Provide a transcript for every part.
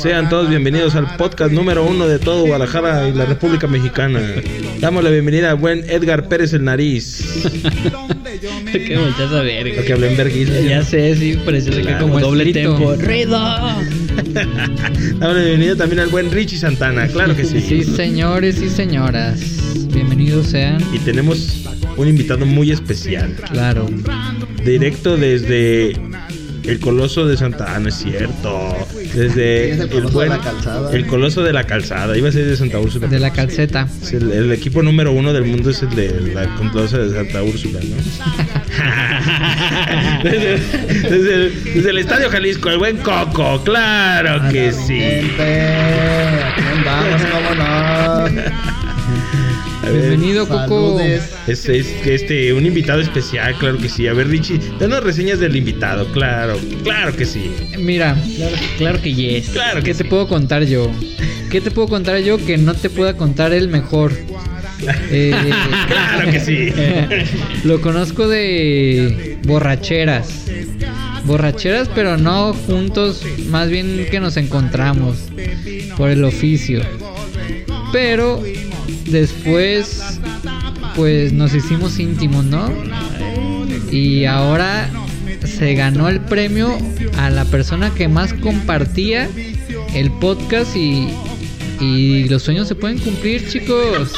Sean todos bienvenidos al podcast número uno de todo Guadalajara y la República Mexicana. Damos la bienvenida al buen Edgar Pérez el Nariz. ¿Qué volteas a ver? Lo que hablé en verguismo. Ya sé, sí, parece que Claro. como doble escrito. tempo. ¡Ruido! Damos la bienvenida también al buen Richie Santana, claro que sí. Sí, señores y señoras. Bienvenidos sean. Y tenemos un invitado muy especial. Claro. Directo desde el Coloso de Santa Ana, es cierto. Desde Es el Coloso buen- de la Calzada. El Coloso de la Calzada. Iba a ser de Santa Úrsula. De la calceta. Es el, el equipo número uno del mundo es el de la Coloso de Santa Úrsula, ¿no? desde, desde el, desde el Estadio Jalisco, el buen Coco, claro que sí. Gente, ¿a quién vamos? ¿Cómo no? Bienvenido, Coco. Es, es este, un invitado especial, claro que sí. A ver, Richie, danos reseñas del invitado, claro, claro que sí. Mira, Claro, claro que yes. Claro que ¿qué te puedo contar yo? ¿Qué te puedo contar yo que no te pueda contar el mejor? Eh, Claro que sí. Lo conozco de borracheras. Borracheras, pero no juntos, más bien que nos encontramos por el oficio. Pero después, pues nos hicimos íntimos, ¿no? Y ahora se ganó el premio a la persona que más compartía el podcast y, y los sueños se pueden cumplir, chicos.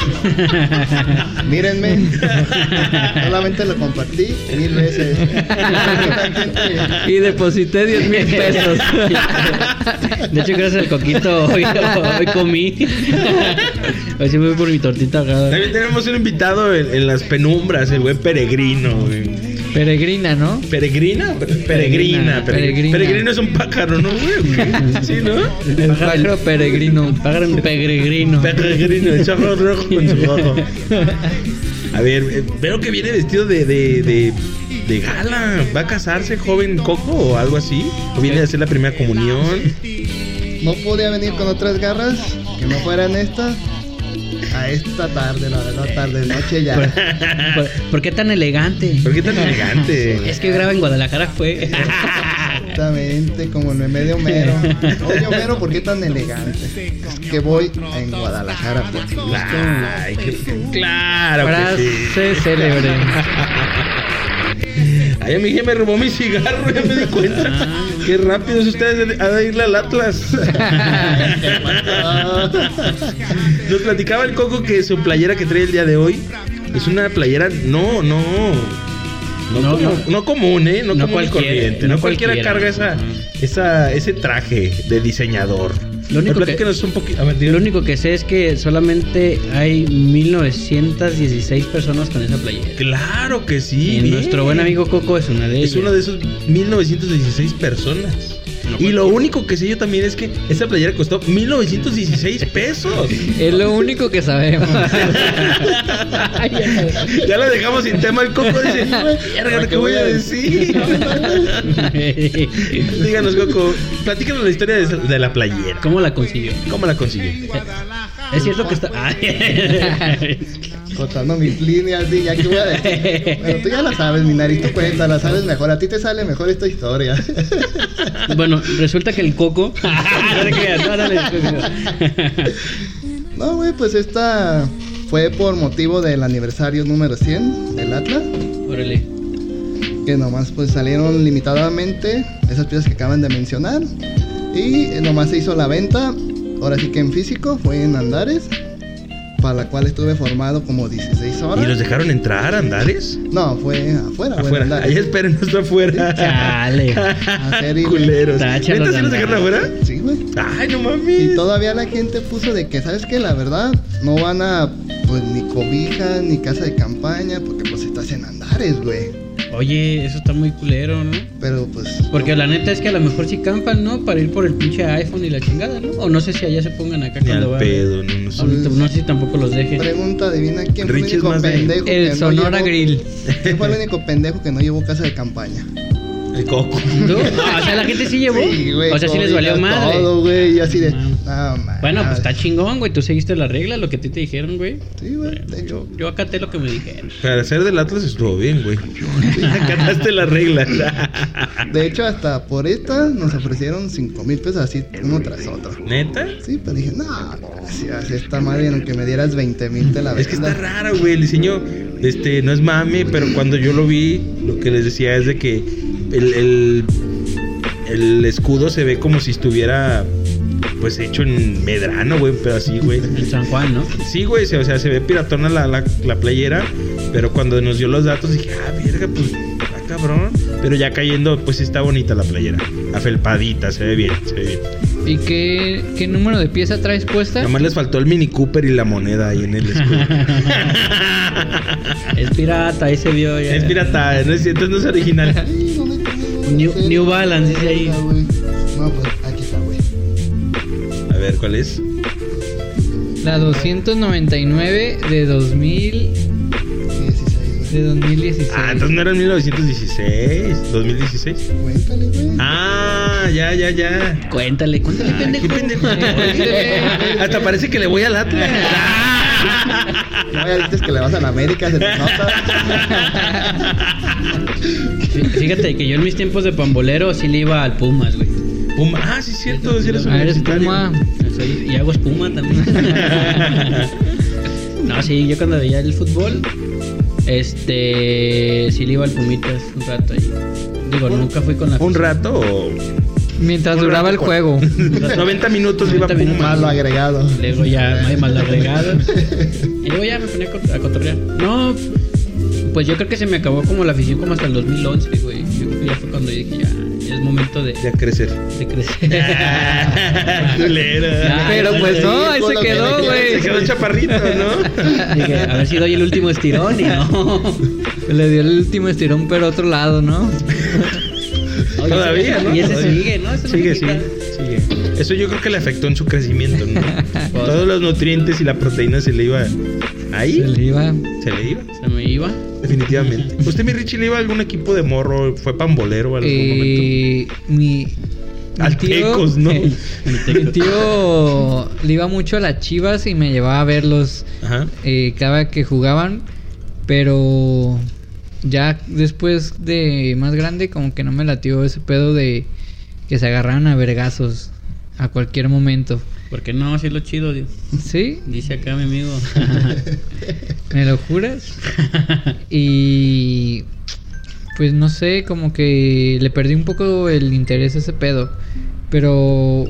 Mírenme. Solamente lo compartí mil veces. Y deposité 10 mil pesos. De hecho, gracias al coquito hoy, hoy comí. Hoy sí me voy por mi tortita ahogada. También tenemos un invitado en, en las penumbras, el buen Peregrino. güey. Peregrina, ¿no? ¿Peregrina? Peregrina. Peregrina. Peregrina. Peregrino es un pájaro, ¿no, güey? Sí, ¿no? El pájaro peregrino. Pájaro peregrino. Peregrino, el chorro rojo con su ojo. A ver, eh, veo que viene vestido de, de, de, de gala. ¿Va a casarse joven Coco o algo así? ¿O viene a hacer la primera comunión? No podía venir con otras garras que no fueran estas. A esta tarde, la verdad, tarde, noche ya. ¿Por, por qué tan elegante? ¿Por qué tan elegante? Es que graba en Guadalajara fue. Exactamente, como el meme de Homero. Oye, Homero, ¿por qué tan elegante? Es que voy en Guadalajara ti. Ay, qué- claro que sí. Célebre. Ay, a mí ya me robó mi cigarro, ya me di cuenta. Qué rápido es ustedes de irle al Atlas. Nos platicaba el Coco que su playera que trae el día de hoy es una playera no, no. No, No, como- no. común, ¿eh? No, No común y cualquiera, corriente. No, cualquiera, cualquiera. carga esa, esa, ese traje de diseñador. Lo único que- un. A ver, Lo único que sé es que solamente hay 1916 personas con esa playera. Claro que sí. y nuestro buen amigo Coco es una de ellas. Es uno de esos 1916 personas. Y lo único que sé yo también es que esa playera costó 1916 pesos. Es lo único que sabemos. ya la dejamos sin tema. El Coco dice: "Verga, ¿qué voy a decir? Díganos, Coco, platícanos la historia de, de la playera. ¿Cómo la consiguió? ¿Cómo la consiguió? Es cierto que está. Contando mis líneas, di, ya que voy a decir. Bueno, tú ya la sabes, mi nariz, tú cuenta, la sabes mejor. A ti te sale mejor esta historia. bueno, resulta que el Coco. No güey, pues esta fue por motivo del aniversario número 100 del Atlas. Órale. Que nomás pues salieron limitadamente esas piezas que acaban de mencionar. Y nomás se hizo la venta. Ahora sí que en físico, fue en Andares. Para la cual estuve formado como 16 horas. ¿Y los dejaron entrar, Andares? No, fue afuera, Afuera. Ahí esperen, no está afuera. Chale. Hacer y- Culeros. ¿Neta de sí los dejaron afuera? Sí, güey. Ay, no Y mames. todavía la gente puso de que, ¿sabes qué? La verdad, no van a, pues, ni cobija, ni casa de campaña, porque pues estás en Andares, güey. Oye, eso está muy culero, ¿no? Pero pues... Porque la neta es que a lo mejor sí campan, ¿no? Para ir por el pinche iPhone y la chingada, ¿no? O no sé si allá se pongan acá Ni cuando al van. pedo, no, no sé. O no, no sé si tampoco los dejen. Pregunta, adivina quién fue el único más de- pendejo El que Sonora no llevó... Grill. ¿Quién fue el único pendejo que no llevó casa de campaña? El coco. ¿Tú? Ah, o sea, la gente sí llevó. Sí, güey, o sea, sí les valió madre. Todo, güey, y así de. No. Man. Bueno, pues está chingón, güey. Tú seguiste la regla, lo que a ti te dijeron, güey. Sí, güey, de hecho. Yo, yo acaté lo que me dijeron. Para ser del Atlas estuvo bien, güey. Acataste las reglas. De hecho, hasta por esta nos ofrecieron 5 mil pesos así, uno tras otro. ¿Neta? Sí, pero dije, no, gracias, esta madre, aunque me dieras 20 mil te la Es que está vendo". raro, güey. El diseño, este, no es mame, pero cuando yo lo vi, lo que les decía es de que el, el, el escudo se ve como si estuviera, pues, hecho en medrano, güey, pero así, güey. En San Juan, ¿no? Sí, güey, o sea, se ve piratona la, la, la playera, pero cuando nos dio los datos dije, ah, verga, pues, ah, cabrón. Pero ya cayendo, pues sí está bonita la playera. Afelpadita, se ve bien, se ve bien. ¿Y qué, qué número de pieza traes puesta? Nomás les faltó el Mini Cooper y la moneda ahí en el escudo. Es pirata, ahí se vio ya. es pirata, no es, entonces no es original. New-. New Balance, dice ahí. Ver, ¿cuál es? La 299 de 2000 16, de 2016. Ah, entonces no era en 1916, 2016. güey. Cuéntale, güey. Ah, ya, ya, ya. Cuéntale, cuéntale, Ah, pendejo. qué pendejo. Hasta parece que le voy al Atlas. No, ya dices que le vas a la América, se te nota. Fíjate que yo en mis tiempos de pambolero sí le iba al Pumas, güey. Puma. Ah, sí, es cierto. Sí eres Ah. Puma. Soy- y hago espuma también. no, sí, yo cuando veía el fútbol, este, sí le iba al Pumitas un rato ahí. Digo, nunca fui con la ¿Un rato o Mientras Un duraba el juego. 90 minutos iba 90 minutos. Puma? Malo agregado. Luego ya hay más lo agregado. Y luego ya me ponía a cot- a cotorrear. No, pues yo creo que se me acabó como la afición como hasta el 2011, güey. Yo creo que ya fue cuando dije, ya, momento de, crecer. de crecer. Pero pues no, ahí se quedó, Se güey. quedó chaparrito, ¿no? Dije, a ver si doy el último estirón y no. Le dio el último estirón, pero a otro lado, ¿no? Oye, Todavía, ¿no? Y ese Todavía. sigue, ¿no? Sigue, se sigue. Eso yo creo que le afectó en su crecimiento, ¿no? Pues, Todos los nutrientes y la proteína se le iba ahí. Se le iba. Se le iba, Se me iba. Definitivamente. ¿Usted, mi Richie, le iba a algún equipo de morro? ¿Fue pambolero en algún momento? Eh, mi, mi Al Tecos, ¿no? Mi tío le iba mucho a las chivas y me llevaba a verlos Ajá. eh, cada que jugaban, pero ya después de más grande como que no me latió ese pedo de que se agarraran a vergazos a cualquier momento. Porque no, sí es lo chido, Dios. ¿Sí? Dice acá mi amigo. ¿Me lo juras? Y pues no sé, como que le perdí un poco el interés a ese pedo. Pero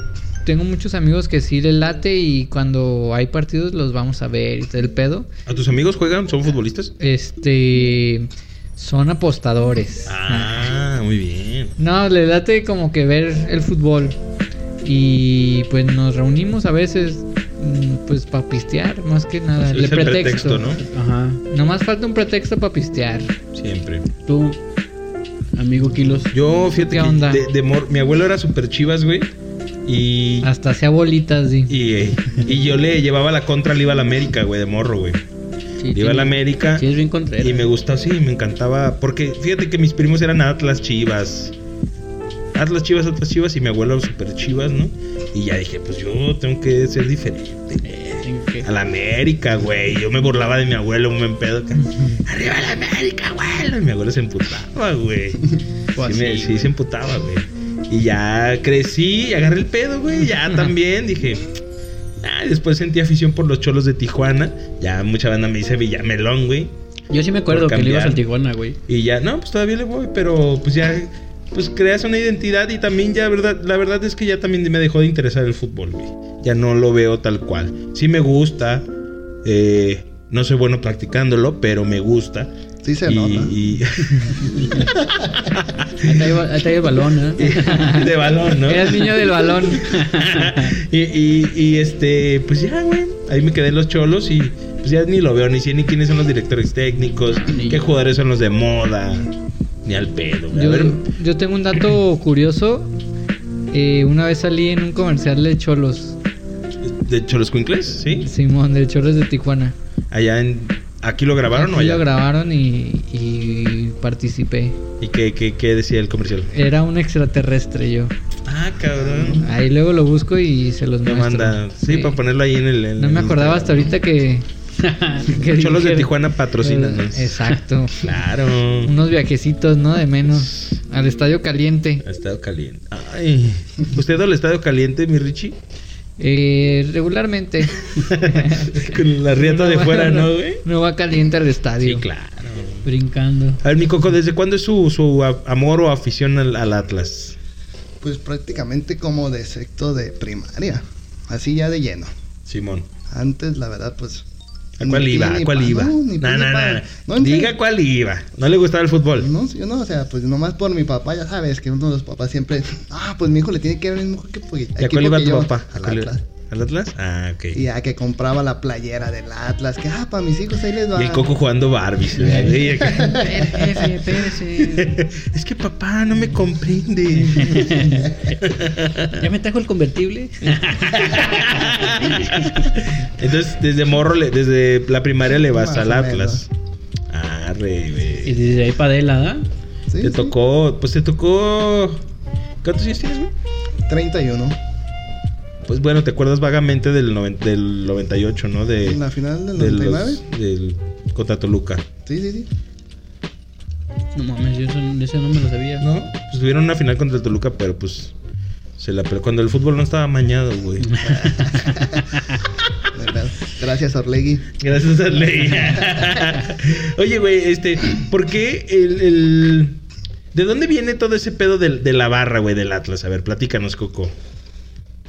tengo muchos amigos que sí le late y cuando hay partidos los vamos a ver y todo el pedo. ¿A tus amigos juegan? ¿Son futbolistas? Este son apostadores. Ah, muy bien. No, le late como que ver el fútbol. Y pues nos reunimos a veces mm, pues para pistear, más que nada. Es el pretexto, ¿no? Ajá. Nomás falta un pretexto para pistear. Siempre. Tú, amigo Kilos. Yo, fíjate ¿Qué que onda? de, de mor- mi abuelo era super chivas, güey. Y, Hasta hacía bolitas, sí. y, eh, y yo le llevaba la contra, le iba a la América, güey, de morro, güey. Sí, iba a la América. Sí, es bien contrero. Y me gustó, sí, me encantaba. Porque fíjate que mis primos eran Atlas Chivas. Atlas Chivas, Atlas Chivas y mi abuelo super Chivas, ¿no? Y ya dije, pues yo tengo que ser diferente. A la América, güey. Yo me burlaba de mi abuelo, un buen pedo. acá. Arriba la América, abuelo. Y mi abuelo se emputaba, güey. Pues Sí, me- sí, sí se emputaba, güey. Y ya crecí y agarré el pedo, güey. Ya también dije. Ah, después sentí afición por los cholos de Tijuana. Ya mucha banda me dice Villamelón, güey. Yo sí me acuerdo que le ibas al Tijuana, güey. Y ya, no, pues todavía le voy, pero pues ya, pues creas una identidad y también ya, verdad, la verdad es que ya también me dejó de interesar el fútbol, güey. Ya no lo veo tal cual. Sí me gusta, eh, no soy bueno practicándolo, pero me gusta. Sí se y, nota. y- Ahí está, el- ahí está el balón, ¿eh? de balón, ¿no? Eras niño del balón. y, y, y, este, pues ya, güey. Ahí me quedé en los cholos y pues ya ni lo veo, ni sé ni quiénes son los directores técnicos, Ni qué jugadores son los de moda, ni al pedo. A Yo, ver, yo tengo un dato curioso. Eh, una vez salí en un comercial de Cholos. de Cholos Quincles, ¿sí? Simón, de Cholos de Tijuana. Allá en. ¿Aquí lo grabaron o Aquí allá? lo grabaron y, y participé. ¿Y qué, qué, qué decía el comercial? Era un extraterrestre yo. Ah, cabrón. Ahí luego lo busco y se los Me muestro. manda. Sí, para ponerlo ahí en el. en No el me acordaba hasta ahorita que... que Cholos de Tijuana patrocinan. Exacto. Claro. Unos viajecitos, ¿no? De menos. Al estadio caliente. Ha estado caliente. Ay. ¿Usted va al estadio caliente, mi Richie? Eh, regularmente. Con la riata de fuera, ¿no, güey? No va caliente al estadio. Sí, claro. Brincando. A ver, mi Coco, ¿desde cuándo es su, su amor o afición al, al Atlas? Pues prácticamente como de sexto de primaria. Así ya de lleno. Simón. Antes, la verdad, pues. ¿A cuál iba? ¿A cuál iba? No, No, no, Diga cuál iba. ¿No le gustaba el fútbol? No, sí, no, o sea, pues nomás por mi papá, ya sabes, que uno de los papás siempre. Ah, pues mi hijo le tiene que ir al mismo equipo, ¿Y a cuál iba que tu yo, papá? ¿A Al cuál iba? Atlas. ¿Al Atlas? Ah, ok. Y ya que compraba la playera del Atlas, que ah, para mis hijos ahí les va. Y el Coco jugando Barbies. es que papá no me comprende. ¿Ya me trajo el convertible? Entonces, desde morro, le- desde la primaria le vas al Atlas. Ah, rey, y güey. desde ahí para Adela, ¿da? Sí, Te sí. tocó, pues te tocó. ¿Cuántos años tienes, güey? 31. Pues bueno, te acuerdas vagamente del, noven- del 98, ¿no? De, En la final del de 99. los- del contra Toluca. Sí, sí, sí. No mames, yo eso, eso no me lo sabía. ¿No? Pues tuvieron una final contra el Toluca, pero pues. Se la pero cuando el fútbol no estaba mañado, güey. De. Gracias, Orlegui. Gracias Ley. Oye, güey, este, ¿por qué el, el- ¿De dónde viene todo ese pedo del- de, la barra, güey, del Atlas? A ver, platícanos, Coco.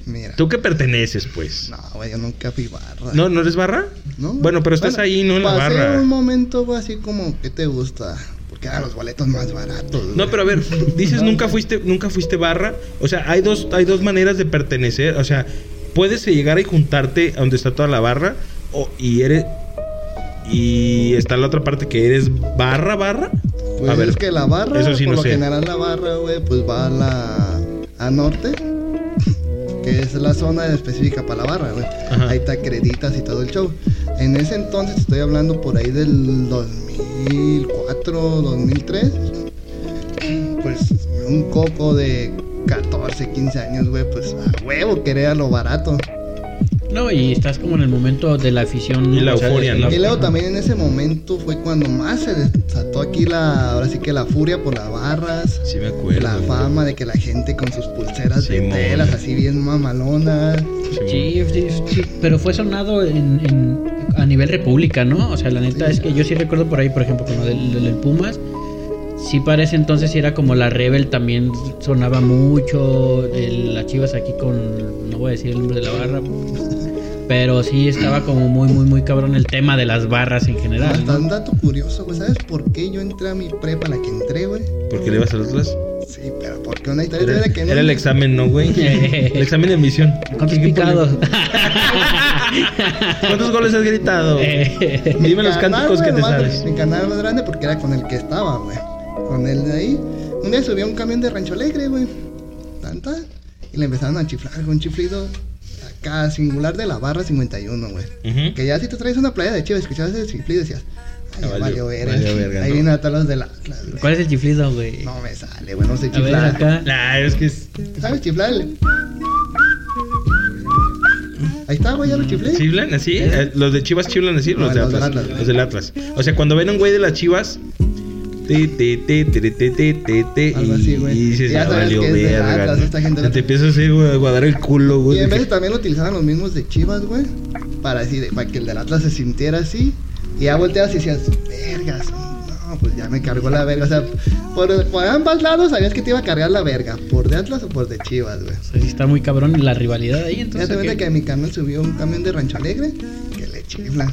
Mira. ¿Tú qué perteneces, pues? No, güey, yo nunca fui barra. ¿No, ¿no eres barra? ¿No? Bueno, pero estás ahí, ¿no? En la pasé barra. un momento, güey, así como, ¿qué te gusta? Porque eran los boletos más baratos. No, pero a ver, dices nunca fuiste, nunca fuiste barra. O sea, hay dos, hay dos maneras de pertenecer. O sea, puedes llegar y juntarte a donde está toda la barra. O, y eres. Y está la otra parte que eres barra, barra. Pues a ver, es que la barra, eso sí por no lo sé. general la barra, güey, pues va a la a norte, que es la zona específica para la barra, güey. Ahí te acreditas y todo el show. En ese entonces estoy hablando por ahí del 2004, 2003. Pues un coco de 14, 15 años, güey, pues a huevo quería lo barato. No, y estás como en el momento de la afición. Y la euforia, ¿no? Y luego también en ese momento fue cuando más se desató aquí la, ahora sí que la furia por las barras. Sí me acuerdo. La fama de que la gente con sus pulseras de telas así bien mamalonas. Sí, sí, sí, pero fue sonado en, en- a nivel república, ¿no? O sea, la neta es que yo sí recuerdo por ahí, por ejemplo, con lo del, del Pumas. Sí, para ese entonces era como la Rebel también sonaba mucho. el- las chivas aquí con. No voy a decir el nombre de la barra. Pero sí estaba como muy, muy, muy cabrón el tema de las barras en general. Hasta ¿no? un dato curioso, güey. ¿Sabes por qué yo entré a mi prepa, la que entré, güey? ¿Por qué le vas al Atlas? Sí, pero porque una historia Era, era que no. era el examen, ¿no, güey? el examen de admisión. ¿Cuántos ¿Qué- qué picados? ¿Cuántos goles has gritado? Eh, Dime los cánticos que te sabes. Mi canal más grande porque era con el que estaba, güey. Con el de ahí. Un día subí a un camión de Rancho Alegre, güey. Tanta. Y le empezaron a chiflar con un chiflido acá, singular de la barra 51, güey. Ujú. Que ya si tú traes una playa de chivas, escuchabas ese chiflido y decías, ay, ya valió- valió verga. valió verga, Ahí ¿no? vienen a todos los de la. ¿Cuál es el chiflido, güey? No me sale, güey, no sé a ver, chiflar. acá. Nah, es que es. ¿Sabes chiflar? Ahí está, güey, ya lo chiflé. ¿Chiflan así? Eh, ¿Los de Chivas chiflan así? No, Los de los del Atlas. Atlas. Los del Atlas. O sea, cuando ven a un güey de las Chivas. Te, te, te, te, te, te, te, te, Algo así, güey. Y dices, Ya ya sabes valió que es del verga. Atlas, ¿no? esta gente Se del te empieza así, güey, a guardar el culo, Y güey. vez que- de también lo utilizaban los mismos de Chivas, güey. Para así, de- para que el del Atlas se sintiera así. Y ya volteabas y decías, vergas. No, pues ya me cargó la verga. O sea, por, por ambos lados sabías que te iba a cargar la verga. ¿Por de Atlas o por de Chivas, güey? O sea, sí está muy cabrón la rivalidad ahí, Ya entonces. te cuenta ¿qué? que a mi canal subió un camión de Rancho Alegre que le chiflan.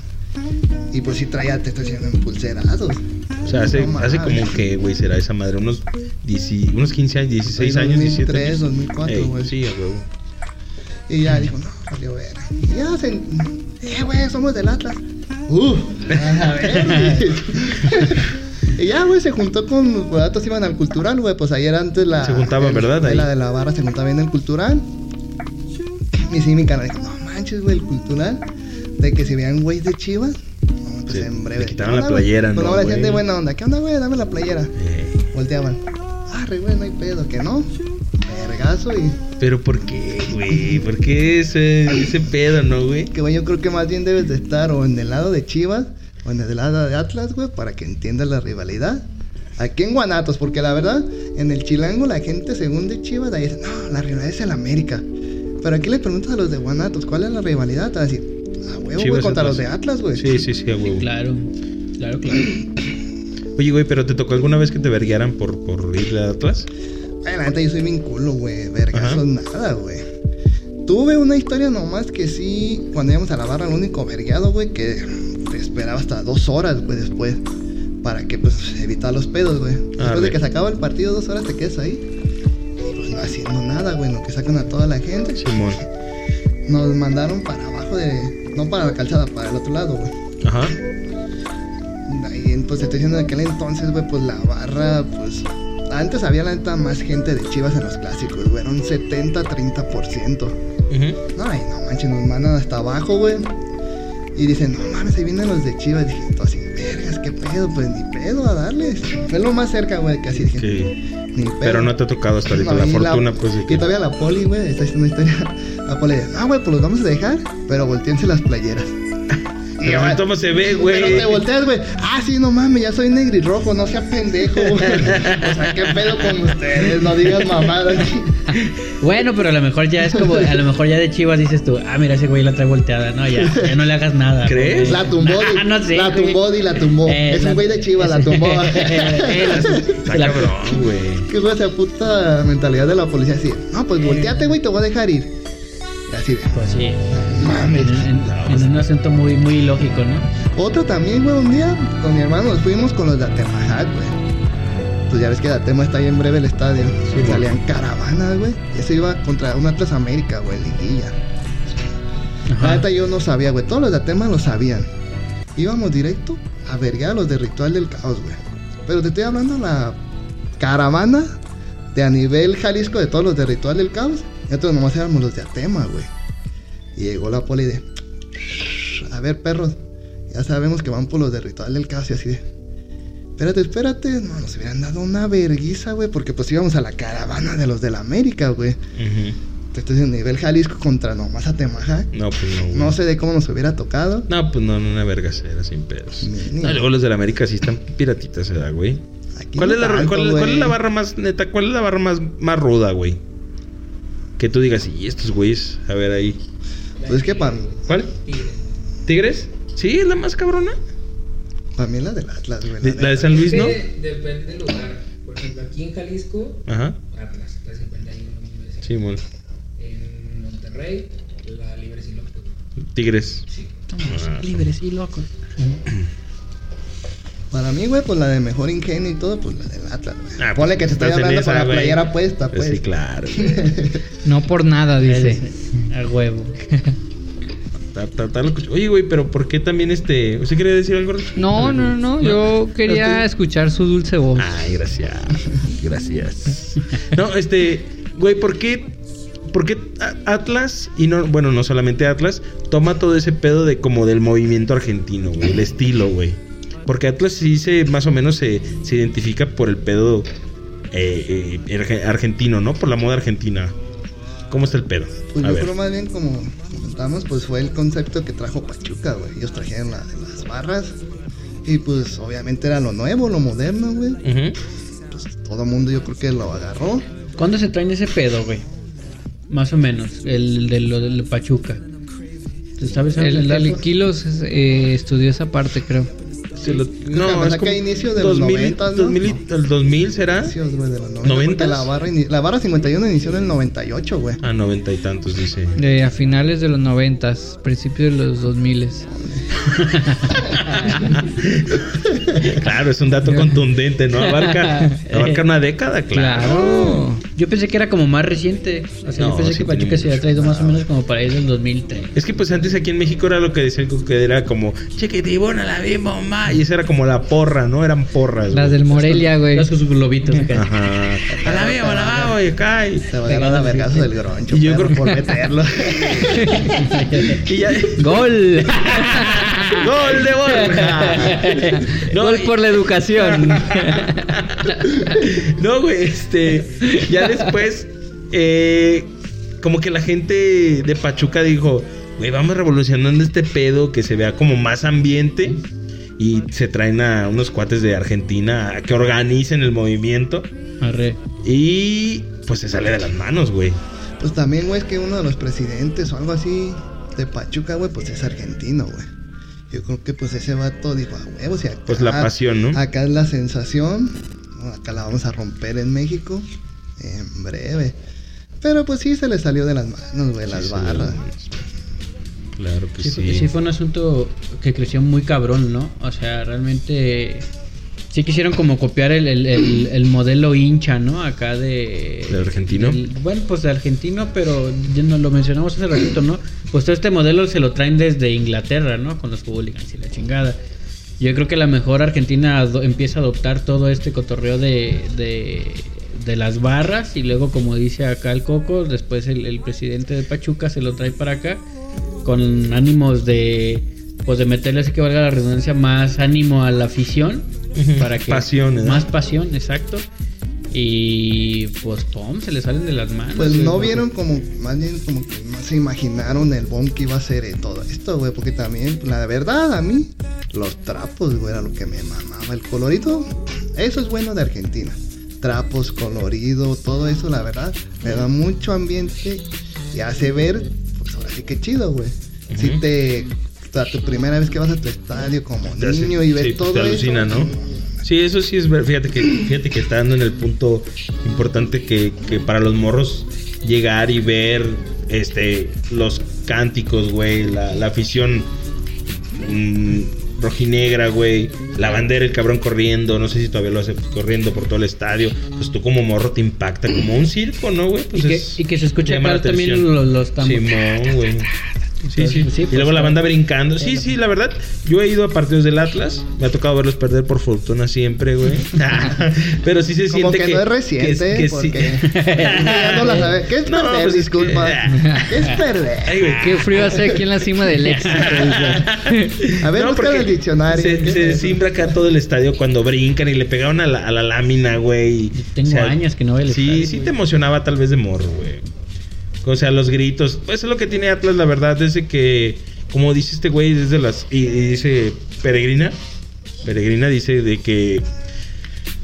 Y pues sí traía, te estoy diciendo, empulserados. O sea, hace, No hace como que, güey, será esa madre. Unos, 10 unos 15 años, 16 Fue años, 17 2003, años. 2004, Ey, güey. Sí, huevo. Y ya dijo, no, valió ver. Y ya se. Eh, güey, somos del Atlas. Uh, a ver. y ya, güey, se juntó con. Los datos iban al cultural, güey. Pues ayer antes la. Se juntaban, ¿verdad? La de la barra se juntaba en el cultural. Y sí, mi canal dijo, no manches, güey, el cultural. De que si vean güey de chivas. No, pues en breve. le quitaron ¿qué la playera, Pues ¿no, no, le hacían de buena onda. ¿Qué onda, güey? Dame la playera. Eh, Volteaban. Arre, güey, no hay pedo, que no. Vergazo y. Pero ¿por qué, güey? ¿Por qué ese, ese pedo, no, güey? Que güey, yo creo que más bien debes de estar o en el lado de Chivas o en el lado de Atlas, güey, para que entiendas la rivalidad. Aquí en Guanatos, porque la verdad, en el Chilango la gente según de Chivas, ahí dice, no, la rivalidad es el América. Pero aquí le preguntas a los de Guanatos, ¿cuál es la rivalidad? Te van a decir, a huevo, güey, Chivas, contra Atlas. los de Atlas, güey. Sí, sí, sí, a huevo. Claro, claro, claro. Oye, güey, pero ¿te tocó alguna vez que te verguearan por, por irle a Atlas? Ay, la neta, yo soy bien culo, güey. Vergazos, Ajá. nada, güey. Tuve una historia nomás que sí, cuando íbamos a la barra, el único vergueado, güey, que te esperaba hasta dos horas, güey, después. Para que, pues, evitar los pedos, güey. Después Arre. de que se acaba el partido, dos horas te quedas ahí. Y pues no haciendo nada, güey, lo que sacan a toda la gente. Simón. Nos mandaron para abajo de. No para la calzada, para el otro lado, güey. Ajá. Ahí, pues te estoy diciendo en aquel entonces, güey, pues la barra, pues. Antes había la neta más gente de Chivas en los clásicos, güey. Era un 70-30%. Ujú. No, ay, no manches, nos mandan hasta abajo, güey. Y dicen, no mames, ahí vienen los de Chivas. Dije, tú así, vergas, qué pedo, pues ni pedo a darles. Fue lo más cerca, güey, que así dije, Sí. ni pedo. Pero no te ha tocado hasta ahorita No, la y fortuna, pues, Y que... todavía la poli, güey, está haciendo una historia. La ah, güey, pues los vamos a dejar, pero volteense las playeras. Pero güey, ¿cómo se ve, Pero güey? te volteas, güey. Ah, sí, no mames, ya soy negro y rojo, no sea pendejo, güey. O sea, qué pedo con ustedes, no digas mamadas. Bueno, pero a lo mejor ya es como, a lo mejor ya de Chivas dices tú, ah, mira, ese güey la trae volteada, no, ya, ya no le hagas nada. ¿Crees? La tumbó, Ah, no sé, la güey. tumbó y la tumbó. Eh, es la- un güey de Chivas, la tumbó. Eh, la- Está la- cabrón, güey. ¿Qué fue esa puta mentalidad de la policía? Así, no, pues volteate, güey, te voy a dejar ir. Así de, Pues sí. mames. En, en- en un asunto muy, muy ilógico, ¿no? Otro también, güey, un día con mi hermano nos fuimos con los de Atemajac, güey. Pues ya ves que Atema está ahí en breve el estadio. Sí, Salían caravanas, güey. Y eso iba contra un Atlas América, güey, liguilla. La neta yo no sabía, güey. Todos los de Atema lo sabían. Íbamos directo a vergar a los de Ritual del Caos, güey. Pero te estoy hablando la caravana de a nivel Jalisco de todos los de Ritual del Caos. Y nosotros nomás éramos los de Atema, güey. Y llegó la poli de... A ver, perros. Ya sabemos que van por los de Ritual del Caos y así de... Espérate, espérate. No, nos hubieran dado una verguiza, güey. Porque pues íbamos a la caravana de los de la América, güey. Te estoy diciendo, nivel Jalisco contra nomás Atemajac. No, pues no, güey. No sé de cómo nos hubiera tocado. No, pues no, una verga cera, sin pedos. Ni- ni- No, luego los de la América sí están piratitas, ¿verdad, güey? Aquí ¿Cuál, es la, tanto, cuál, cuál es la barra más, neta, cuál es la barra más, más ruda, güey? Que tú digas, y estos güeyes, a ver ahí. Pues es que para ¿Cuál? ¿Tigres? Sí, es la más cabrona. mí es la del Atlas, güey. De- la la de. San Luis, ¿no? Depende del lugar. Por ejemplo, aquí en Jalisco, Ajá. Atlas, casi 51 mil veces. Sí, mol. En Monterrey, la Libres y Locos. Tigres. Sí. Ah. Libres y locos. Para mí, güey, pues la de mejor ingenio y todo, pues la del Atlas, güey. Ah, Ponle pues, que te estoy hablando con la güey. playera puesta, Pues pues. sí, claro. güey. No por nada, dice. A huevo. Oye, güey, pero ¿por qué también este. ¿Usted quería decir algo? No, no, no. Yo quería escuchar su dulce voz. Ay, gracias. Gracias. No, este, güey, ¿por qué, por qué A- Atlas, y no, bueno, no solamente Atlas, toma todo ese pedo de como del movimiento argentino, güey, el estilo, güey? Porque Atlas sí se, más o menos se, se identifica por el pedo eh, eh, arge- argentino, ¿no? Por la moda argentina. ¿Cómo está el pedo? Pues A yo ver. creo más bien como comentamos, pues fue el concepto que trajo Pachuca, güey. Ellos trajeron la- las barras. Y pues obviamente era lo nuevo, lo moderno, güey. Pues todo el mundo yo creo que lo agarró. ¿Cuándo se traen ese pedo, güey? Más o menos, el de lo del Pachuca. ¿Tú sabes El, el dato? Kilos eh, estudió esa parte, creo. Se lo- no, es que a inicio de los 2000, 90, ¿no? 2000 y- el 2000 será. Inicios, güey, de los 90. 90s? porque La barra, la barra 51 inició en el 98, güey. A noventa y tantos, dice. De a finales de los noventas, principios de los dos miles. Claro, es un dato contundente, ¿no? Abarca, abarca una década, claro. Claro. Yo pensé que era como más reciente. O sea, No, yo pensé sí que Pachuca se había traído más o menos como para ir del 2003. Es que pues antes aquí en México era lo que decía el Coco, que era como, chequetibona la bimbo, Y esa era como la porra, ¿no? Eran porras. Las güey. del Morelia, güey. Los con sus globitos acá. Ajá. A la bimbo, la vamos, y cae. Se va a del groncho. Y yo creo que- por meterlo. Y ya. ¡Gol! ¡Gol de Borja! No, Gol y- por la educación. no, güey, este. Ya después, eh, como que la gente de Pachuca dijo, güey, vamos revolucionando este pedo que se vea como más ambiente. Y se traen a unos cuates de Argentina a que organicen el movimiento. Arre. Y pues se sale de las manos, güey. Pues también, güey, es que uno de los presidentes o algo así de Pachuca, güey, pues es argentino, güey. Yo creo que pues ese vato dijo, a huevos, y acá, Pues la pasión, ¿no? Acá es la sensación, acá la vamos a romper en México en breve. Pero pues sí se le salió de las manos, güey, las Sí, barras. Claro que Sí, sí. sí fue un asunto que creció muy cabrón, ¿no? O sea, realmente sí quisieron como copiar el, el- el- el modelo hincha, ¿no? Acá de... ¿De argentino? del- bueno, pues de argentino, pero ya nos lo mencionamos hace ratito, ¿no? Pues todo este modelo se lo traen desde Inglaterra, ¿no? Con los hooligans y la chingada. Yo creo que la mejor Argentina empieza a adoptar todo este cotorreo de, de, de las barras y luego, como dice acá el Coco, después el, el presidente de Pachuca se lo trae para acá con ánimos de pues de meterle así que valga la redundancia más ánimo a la afición para que Pasión, ¿no? más pasión exacto y pues pum se le salen de las manos Pues no vieron como, más bien como que no se imaginaron el bomb que iba a ser eh, todo esto, güey. Porque también, la verdad, a mí, los trapos, güey, era lo que me mamaba. El colorido, eso es bueno de Argentina. Trapos, colorido, todo eso, la verdad, le da mucho ambiente y hace ver, ahora sí que chido, güey. Si te, a tu primera vez que vas a tu estadio como niño y ves sí, todo te alucina, eso. ¿no? Sí, eso sí es ver. Fíjate que, fíjate que está dando en el punto importante que, que para los morros llegar y ver este los cánticos, güey, la, la afición mm, rojinegra, güey, la bandera, el cabrón corriendo, no sé si todavía lo hace corriendo por todo el estadio, pues tú como morro te impacta como un circo, ¿no, güey? Pues y, que, es- y que se escucha también los, los tambores. Simón, güey. Sí, sí. Sí, y pues, luego la claro. banda brincando. Sí, sí, la verdad. Yo he ido a partidos del Atlas. Me ha tocado verlos perder por fortuna siempre, güey. Pero sí se Como siente que, que. no es reciente, que- que porque sí. ya no la sabe. ¿Qué es No, perder? pues es Disculpa. que- ¿Qué es perder? Ay, güey. Qué frío hace aquí en la cima del éxito. A ver, No, busca el diccionario. Se, ¿Qué se es simbra acá todo el estadio cuando brincan y le pegaban a la, a la lámina, güey. Tengo años que no voy al Sí, estadio, sí güey. te emocionaba tal vez de morro, güey. O sea, los gritos. Pues es lo que tiene Atlas, la verdad, desde que, como dice este güey, desde las. Y, y dice Peregrina. Peregrina dice de que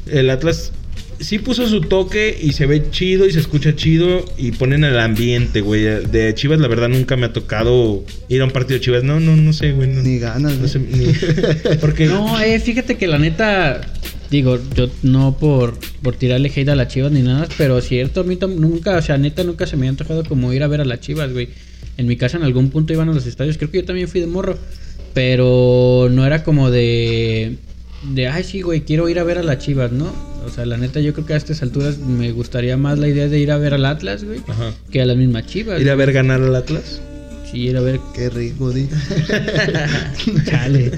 el Atlas sí puso su toque y se ve chido y se escucha chido y ponen el ambiente, güey. De Chivas, la verdad, nunca me ha tocado ir a un partido de Chivas. No, no, no sé, güey. No, Ni ganas, no güey. sé, ni- porque No, eh, fíjate que la neta, digo, yo no por, por tirarle hate a las chivas ni nada, pero cierto, a mí nunca, o sea, neta, nunca se me ha antojado como ir a ver a las chivas, güey. En mi casa en algún punto iban a los estadios, creo que yo también fui de morro, pero no era como de, de, ay, sí, güey, quiero ir a ver a las chivas, ¿no? O sea, la neta, yo creo que a estas alturas me gustaría más la idea de ir a ver al Atlas, güey, Ajá. que a las mismas chivas. ir a ver ganar al Atlas. Sí, ir a ver. Qué rico, di. Chale.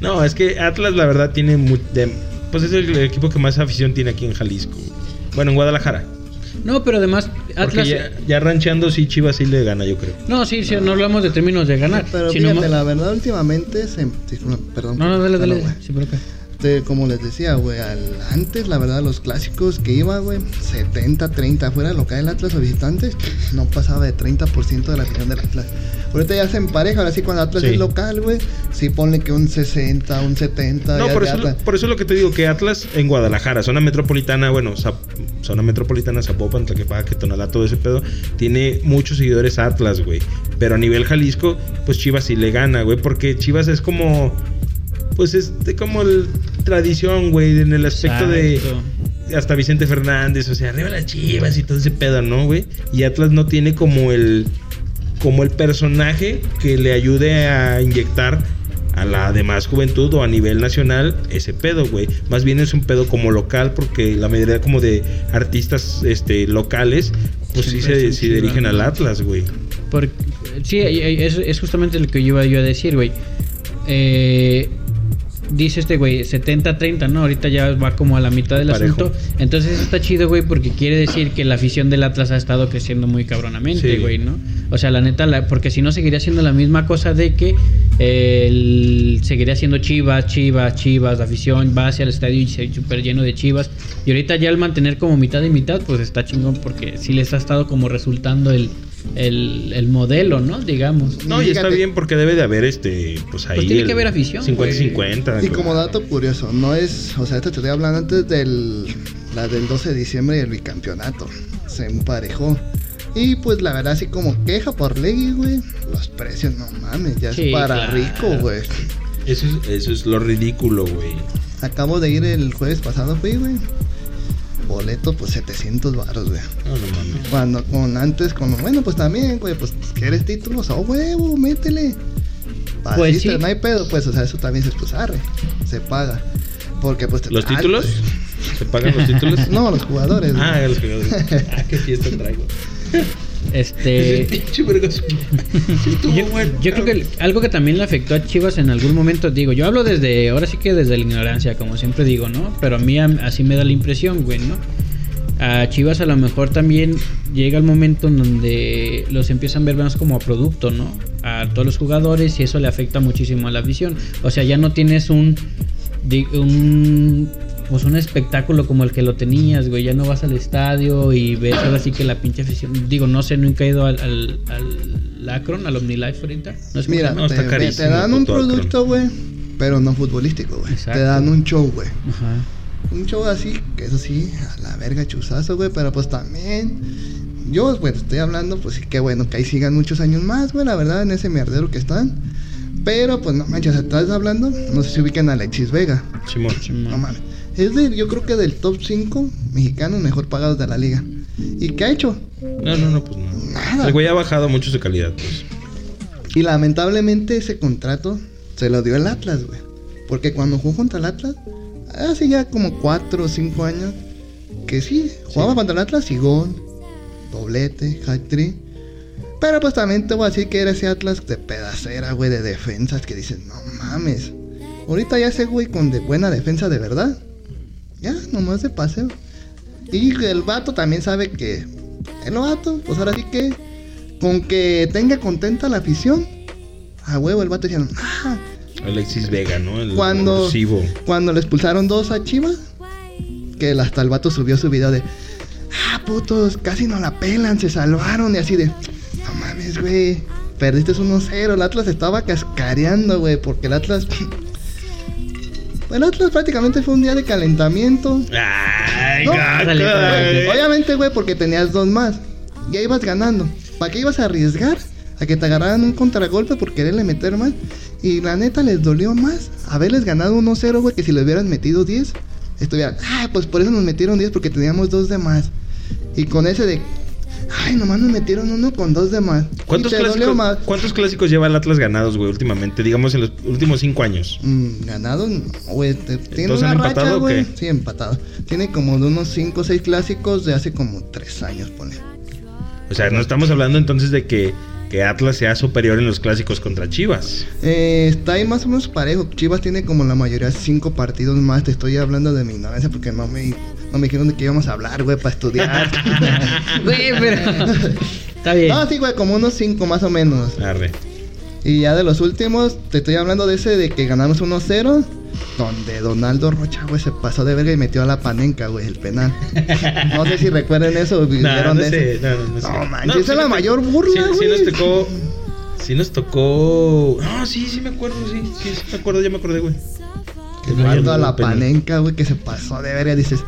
No, es que Atlas, la verdad, tiene. mu- de- pues es el equipo que más afición tiene aquí en Jalisco. Bueno, en Guadalajara. No, pero además, Atlas. ya, ya rancheando, sí, Chivas sí le gana, yo creo. No, sí, sí, no hablamos de términos de ganar. Pero sino fíjate, más- la verdad, últimamente se. perdón. No, no, dale, dale. Sí, por acá. Este, como les decía, güey, antes, la verdad, los clásicos que iba, güey, 70-30, fuera local del Atlas o visitantes, no pasaba de 30% de la afición del Atlas. Ahorita ya se empareja, ahora sí, cuando Atlas Sí. es local, güey, sí ponle que un 60, un 70. No, por eso, por eso es lo que te digo, que Atlas en Guadalajara, zona metropolitana, bueno, Zap- zona metropolitana, Zapopan, Tlaquepaque, Tonalá, todo ese pedo, tiene muchos seguidores Atlas, güey. Pero a nivel Jalisco, pues Chivas sí le gana, güey, porque Chivas es como, pues es de como el tradición, güey, en el aspecto Exacto. de hasta Vicente Fernández, o sea, arriba las Chivas y todo ese pedo, ¿no, güey? Y Atlas no tiene como el como el personaje que le ayude a inyectar a la demás juventud o a nivel nacional ese pedo, güey. Más bien es un pedo como local porque la mayoría como de artistas este locales pues sí se, sí dirigen al. Atlas, güey. Porque, sí, es, es justamente lo que yo iba yo a decir, güey. Eh, dice este güey, 70-30, ¿no? Ahorita ya va como a la mitad del Parejo. asunto. Entonces eso está chido, güey, porque quiere decir que la afición del Atlas ha estado creciendo muy cabronamente, Sí. güey, ¿no? O sea, la neta, la- porque si no seguiría siendo la misma cosa de que eh, el- seguiría siendo Chivas, Chivas, Chivas, la afición va hacia el estadio y se súper lleno de Chivas. Y ahorita ya al mantener como mitad y mitad, pues está chingón porque sí les ha estado como resultando el, el, el modelo, ¿no? Digamos. No, y está bien porque debe de haber este, pues ahí. tiene el que haber afición, 50-50. Y como dato curioso, no es, o sea, esto te estoy hablando antes del, la del 12 de diciembre y el bicampeonato. Se emparejó. Y pues la verdad, así como queja por ley, güey, los precios, no mames, ya Sí, es para claro. rico, güey. Eso es, eso es lo ridículo, güey. Acabo de ir el jueves pasado, fui, güey. Boleto, pues 700 baros, güey. No, no mames. Cuando con antes, con bueno, pues también, güey, pues quieres títulos, oh huevo, métele. Pues Así, sí. No hay pedo, pues, o sea, eso también se pues arre, se paga. Porque pues te ¿Los ah, títulos? pues, ¿Se pagan los títulos? No, los jugadores. güey. Ah, los jugadores. Ah, qué fiesta traigo. Este. Yo, yo creo que algo que también le afectó a Chivas en algún momento, digo, yo hablo desde, ahora sí que desde la ignorancia, como siempre digo, ¿no? Pero a mí así me da la impresión, güey, ¿no? A Chivas a lo mejor también llega el momento en donde los empiezan a ver más como a producto, ¿no? A todos los jugadores y eso le afecta muchísimo a la afición. O sea, ya no tienes un, un pues un espectáculo como el que lo tenías, güey. Ya no vas al estadio y ves ahora sí que la pinche afición. Digo, no sé, nunca he ido al, al, al Akron, al OmniLife ahorita. No es Mira, No, está te, carísimo, te dan un producto, güey, pero no futbolístico, güey. Te dan un show, güey. Ajá. Un show así, que eso sí, a la verga chuzazo, güey, pero pues también. Yo, bueno, estoy hablando, pues sí, que bueno, que ahí sigan muchos años más, güey, la verdad, en ese mierdero que están. Pero, pues no manches, estás hablando, no sé si ubican a Alexis Vega. Simón. No mames. Es de, yo creo que del top 5 mexicanos mejor pagados de la liga. ¿Y qué ha hecho? No, no, no, pues no. Nada. El güey ha bajado mucho su calidad, pues. Y lamentablemente ese contrato se lo dio el Atlas, güey. Porque cuando jugó contra el Atlas, hace ya como 4 o 5 años, que sí, jugaba contra el Atlas y gol, doblete, hat trick. Pero pues también te voy a decir que era ese Atlas de pedacera, güey, de defensas que dices, no mames. Ahorita ya ese güey con de buena defensa de verdad. Ya, nomás de paseo. Y el vato también sabe que el vato, pues ahora sí que con que tenga contenta la afición. A huevo, el vato diciendo, ah, Alexis Vega, ¿no? El Cuando- cursivo. cuando le expulsaron dos a Chivas, que hasta el vato subió su video de, ah, putos, casi no la pelan, se salvaron, y así de, no mames, güey, perdiste 1-0, el Atlas estaba cascareando, güey, porque el Atlas, el Atlas prácticamente fue un día de calentamiento. Ay, No. Obviamente, güey, porque tenías dos más, ya ibas ganando, ¿para qué ibas a arriesgar? A que te agarraran un contragolpe por quererle meter más. Y la neta les dolió más haberles ganado 1-0, güey, que si le hubieran metido 10, estuvieran, ah, pues por eso nos metieron 10 porque teníamos dos de más. Y con ese de, ay, nomás nos metieron uno con dos de más. ¿Cuántos clásicos, más. ¿Cuántos clásicos lleva el Atlas ganados, güey, últimamente? Digamos en los últimos cinco años. Mm, ganado, no, güey, tiene ¿Entonces una racha, empatado o güey. qué? Sí, empatado. Tiene como de unos 5 o 6 clásicos de hace como 3 años, pone. O sea, no estamos hablando entonces de que, que Atlas sea superior en los clásicos contra Chivas. Eh, está ahí más o menos parejo. Chivas tiene como la mayoría cinco partidos más. Te estoy hablando de mi ignorancia porque no me, no me dijeron de qué íbamos a hablar, güey, para estudiar. Güey, pero. Está bien. no, sí, güey, como unos cinco más o menos. Arre. Y ya de los últimos, te estoy hablando de ese de que ganamos 1-0. Donde Donaldo Rocha, güey, se pasó de verga y metió a la panenca, güey, el penal. No sé si recuerden eso No, no de sé, eso. no, no, no sé. No, manches, No, esa sí es la mayor burla, sí, sí güey. nos tocó... Sí nos tocó... No, sí, sí me acuerdo, sí. Sí, sí me acuerdo, ya me acordé, güey. Que mando a la penal. panenca, güey, que se pasó de verga. Dices,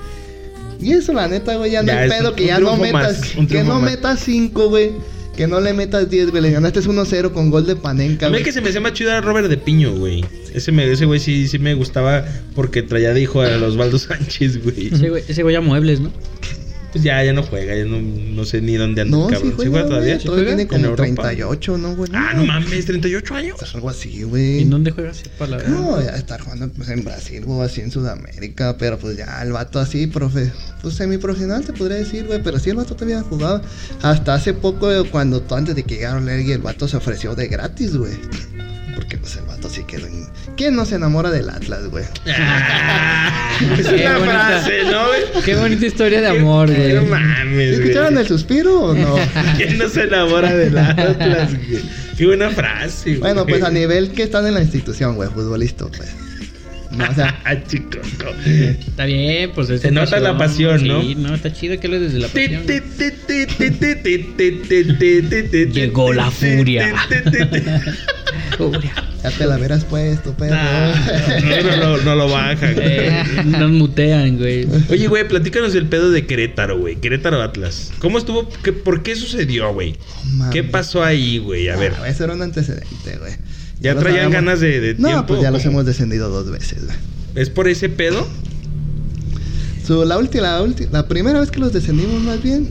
y eso, la neta, güey, ya no Ya, hay es pedo un- que un ya no metas. más, que no más. metas 5, güey. Que no le metas 10, güey. Le ganaste 1-0 con gol de panenca, A mí que se me hacía más chido era Robert de Piño, güey. Ese me- ese güey sí, sí me gustaba porque traía de hijo a Osvaldo Sánchez, güey. Ese güey, ese güey a muebles, ¿no? Pues ya, ya no juega, ya no, no sé ni dónde anda No, el sí cabrón. ¿Sí juega, juega todavía? güey. Todavía tiene ¿En como Europa? 38, ¿no, güey? Ah, no mames, 38 años. Algo así, ¿Y güey. en dónde juegas? Para la No, ya estar jugando pues, en Brasil o así en Sudamérica, pero pues ya el vato así, profe, pues semiprofesional te podría decir, güey, pero sí el vato todavía jugaba. Hasta hace poco, cuando tú- antes de que llegara Olergui, el vato se ofreció de gratis, güey. Porque pues el vato sí quedó. ¿Quién no se enamora del Atlas, güey? Es una frase, ¿no. Qué bonita historia de amor, güey. No mames, ¿Escucharon el suspiro o no? ¿Quién no se enamora del Atlas, güey? Qué buena frase, güey. Bueno, pues a nivel que están en la institución, güey, futbolista, güey. No, o sea, chico. Está bien, pues se nota la pasión, ¿no? Sí, no, está chido que lo desde la pasión. Llegó la furia ya te la verás puesto, perro. Ah, No, no, no, no lo bajan. güey. Eh, nos mutean, güey. Oye, güey, platícanos el pedo de Querétaro, güey. Querétaro Atlas. ¿Cómo estuvo? ¿Qué, ¿Por qué sucedió, güey? ¿Qué pasó ahí, güey? A ver. Ah, ese era un antecedente, güey. ¿Ya traían sabemos. ganas de, de No, tiempo? pues ya los hemos descendido dos veces, güey. ¿Es por ese pedo? Su, la última, la, ulti- la primera vez que los descendimos más bien,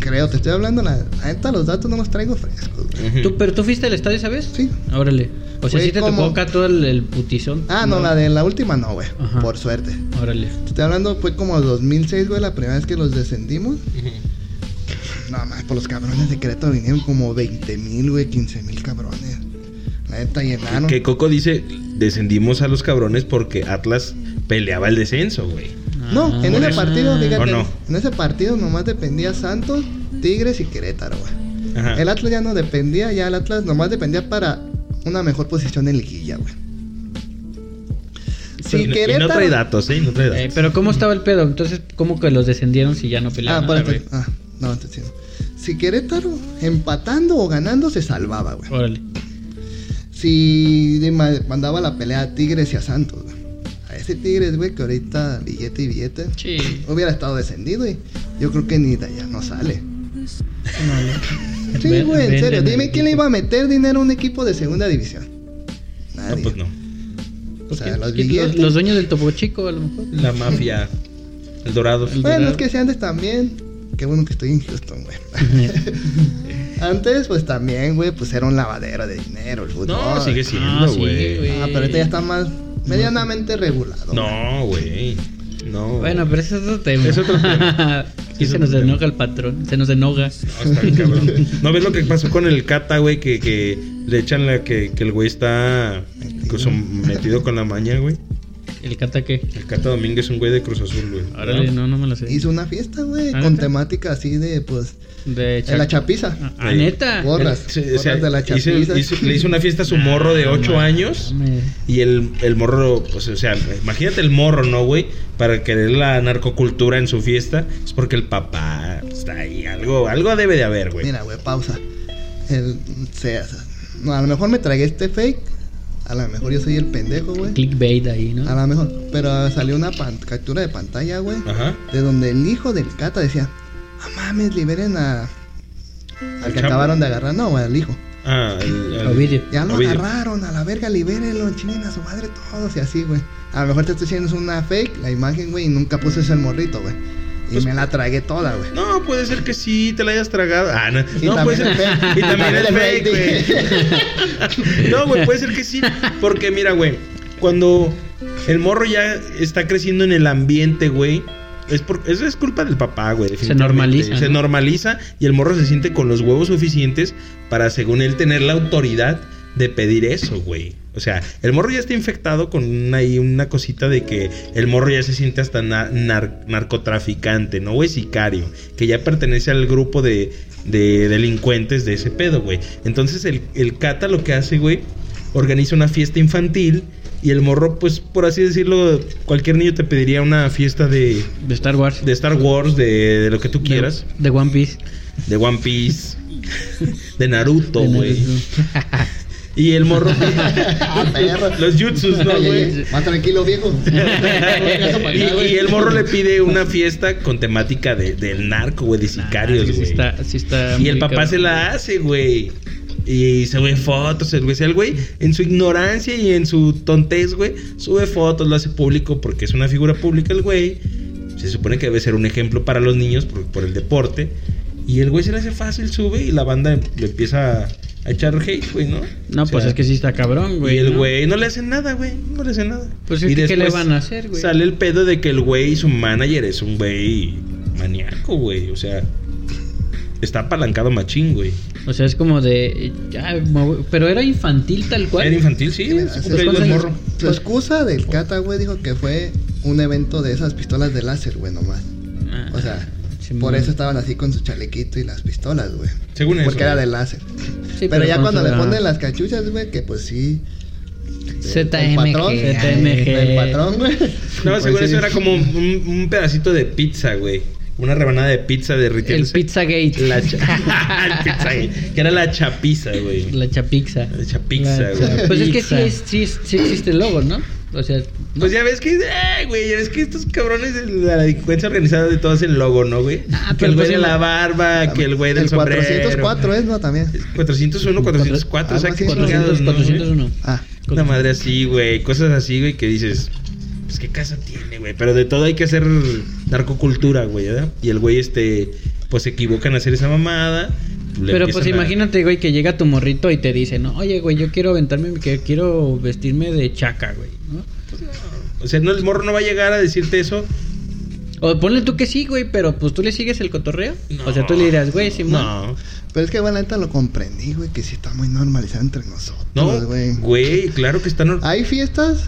creo, te estoy hablando, la, la neta los datos no los traigo frescos, güey. ¿Tú, ¿Pero tú fuiste al estadio esa vez? Sí. Órale. O sea, Fue sí te como- tocó acá todo el, el putizón. Ah, no, la de la última no, güey. Ajá. Por suerte. Órale. Te estoy hablando, fue como 2006, güey, la primera vez que los descendimos. No, más, por los cabrones de Querétaro vinieron como 20 mil, güey, 15 mil cabrones. La neta llenaron. Que Coco dice, descendimos a los cabrones porque Atlas peleaba el descenso, güey. No, en Ah, ese partido, ¿O fíjate, no? en ese partido nomás dependía Santos, Tigres y Querétaro, güey. Ajá. El Atlas ya no dependía, ya el Atlas nomás dependía para una mejor posición en liguilla, güey. Si no- y no Querétaro... trae datos, ¿eh? No trae datos. Eh, pero ¿cómo estaba el pedo? Entonces, ¿cómo que los descendieron si ya no Ah, peleaban? por nada, esto- ah, no, te entiendo. Si Querétaro empatando o ganando se salvaba, güey. Órale. Si mandaba la pelea a Tigres y a Santos, güey. Ese Tigres, güey, que ahorita billete y billete, Sí. hubiera estado descendido y yo creo que ni de allá no sale. Sí, Ven- güey, en serio. Dime quién le iba a meter dinero a un equipo de segunda división. No, Nadie. pues no. O sea, ¿Quién- los billetes. los dueños del Topo Chico, a lo mejor. La mafia. El dorado. El- Bueno, Dorado. es que si antes también. Qué bueno que estoy en Houston, güey. antes, pues también, güey, pues era un lavadero de dinero el fútbol. No, sigue Ah, siendo, sí, güey. güey. Ah, pero ahorita ya está más medianamente regulado. no, güey. No. Bueno, pero ese es otro tema. Es otro tema. Sí, Es se nos enoja el patrón. Se nos enoja. No, está bien cabrón. ¿No ves lo que pasó con el Cata, güey? Que, que le echan la que, que el güey está incluso metido con la maña, güey. ¿El cata qué? El Cata Domínguez es un güey de Cruz Azul, güey. Órale, no, no me lo sé. Hizo una fiesta, güey, ¿Ah, con neta? temática así de, pues, De en la chapiza. Ah, ah, neta. Gorras. Sí, o sea, de la chapiza. hizo- le hizo una fiesta a su morro de 8 Ah, años. Y el, el morro, pues, o sea, imagínate el morro, ¿no, güey? Para querer la narcocultura en su fiesta. Es porque el papá está ahí. Algo, algo debe de haber, güey. Mira, güey, pausa. El, sea, no, a lo mejor me tragué este fake. A lo mejor yo soy el pendejo, güey. Clickbait ahí, ¿no? A lo mejor. Pero salió una pan- captura de pantalla, güey. Ajá. De donde el hijo del Cata decía: Ah, mames, liberen a. Al que acabaron de agarrar. No, güey, al hijo. Ah, el, el- Ovidio. Ya lo Ovidio. agarraron, a la verga, libérenlo, chinguen a su madre todos y así, güey. A lo mejor te estoy diciendo es una fake, la imagen, güey, y nunca puse ese morrito, güey. Y Pues- me la tragué toda, güey. No, puede ser que sí te la hayas tragado. Ah, no. Y no, puede ser. fake. Y también el fake, güey. No, güey, puede ser que sí. Porque mira, güey, cuando el morro ya está creciendo en el ambiente, güey. Es por, eso es culpa del papá, güey. definitivamente. normaliza, Se ¿no? normaliza y el morro se siente con los huevos suficientes para, según él, tener la autoridad de pedir eso, güey. O sea, el morro ya está infectado con una, ahí una cosita de que el morro ya se siente hasta na- nar- narcotraficante, ¿no, güey? Sicario. Que ya pertenece al grupo de, de delincuentes de ese pedo, güey. Entonces el, el cata lo que hace, güey, organiza una fiesta infantil. Y el morro, pues, por así decirlo, cualquier niño te pediría una fiesta de, De Star Wars. de Star Wars, de, de lo que tú quieras. De, de One Piece. De One Piece. De Naruto, güey. Y el morro. perro. los jutsus, ¿no, güey? Más tranquilo, viejo. y, y el morro le pide una fiesta con temática de, del narco, güey, de sicarios, Ah, güey. sí está, sí está y el papá cabrón. se la hace, güey. Y se ve fotos, el güey, el güey, en su ignorancia y en su tontez, güey, sube fotos, lo hace público porque es una figura pública el güey. Se supone que debe ser un ejemplo para los niños por, por el deporte. Y el güey se le hace fácil, sube y la banda le empieza a, a echar hate, güey, ¿no? No, O pues es que sí está cabrón, güey. y el ¿no? güey no le hacen nada, güey. No le hacen nada. Pues es y que, ¿qué le después van a hacer, güey? Sale el pedo de que el güey, su manager, es un güey maníaco, güey. O sea, está apalancado machín, güey. O sea, es como de. ya, pero era infantil tal cual. Era infantil, sí. Su cumpleaños ¿cuántos años? morro. Su excusa del Cata, güey, dijo que fue un evento de esas pistolas de láser, güey, nomás. Ah, O sea, Simón. por eso estaban así con su chalequito y las pistolas, güey. Según eso. Porque era de láser. Sí, pero, ya cuando le ponen las cachuchas, güey, que pues sí. ZMG. El patrón, ZMG. El patrón, güey. No, Pues según sí. eso era como un, un pedacito de pizza, güey. Una rebanada de pizza de El Pizzagate. La cha- el pizza, güey. Que era la chapiza, güey. La chapixa. La chapiza, La güey. Pues es que sí, Pizza. es- sí, es- sí existe el logo, ¿no? O sea, Pues ya ves que, eh, güey, ya ves que estos cabrones de la delincuencia organizada de todo hacen logo, ¿no, güey? Ah, que el güey pues de la no. barba, que el güey del El sombrero. 404 es, ¿no? También. 401, 404, o sea, que así, chingados, 400, ¿no, güey? 401. Ah, Una madre así, güey. Cosas así, güey, que dices. Pues qué casa tiene, güey. Pero de todo hay que hacer narcocultura, güey, ¿verdad? Y el güey, este. Pues se equivoca en hacer esa mamada. Pero pues a- imagínate, güey, que llega tu morrito y te dice, no, oye, güey, yo quiero aventarme, que quiero vestirme de chaca, güey, ¿no? O sea, no, el morro no va a llegar a decirte eso. O ponle tú que sí, güey, pero pues tú le sigues el cotorreo. No. O sea, tú le dirás, güey, Simón. No. pero es que, bueno, la neta lo comprendí, güey, que sí está muy normalizado entre nosotros, No, güey. güey, claro que está nor- Hay fiestas,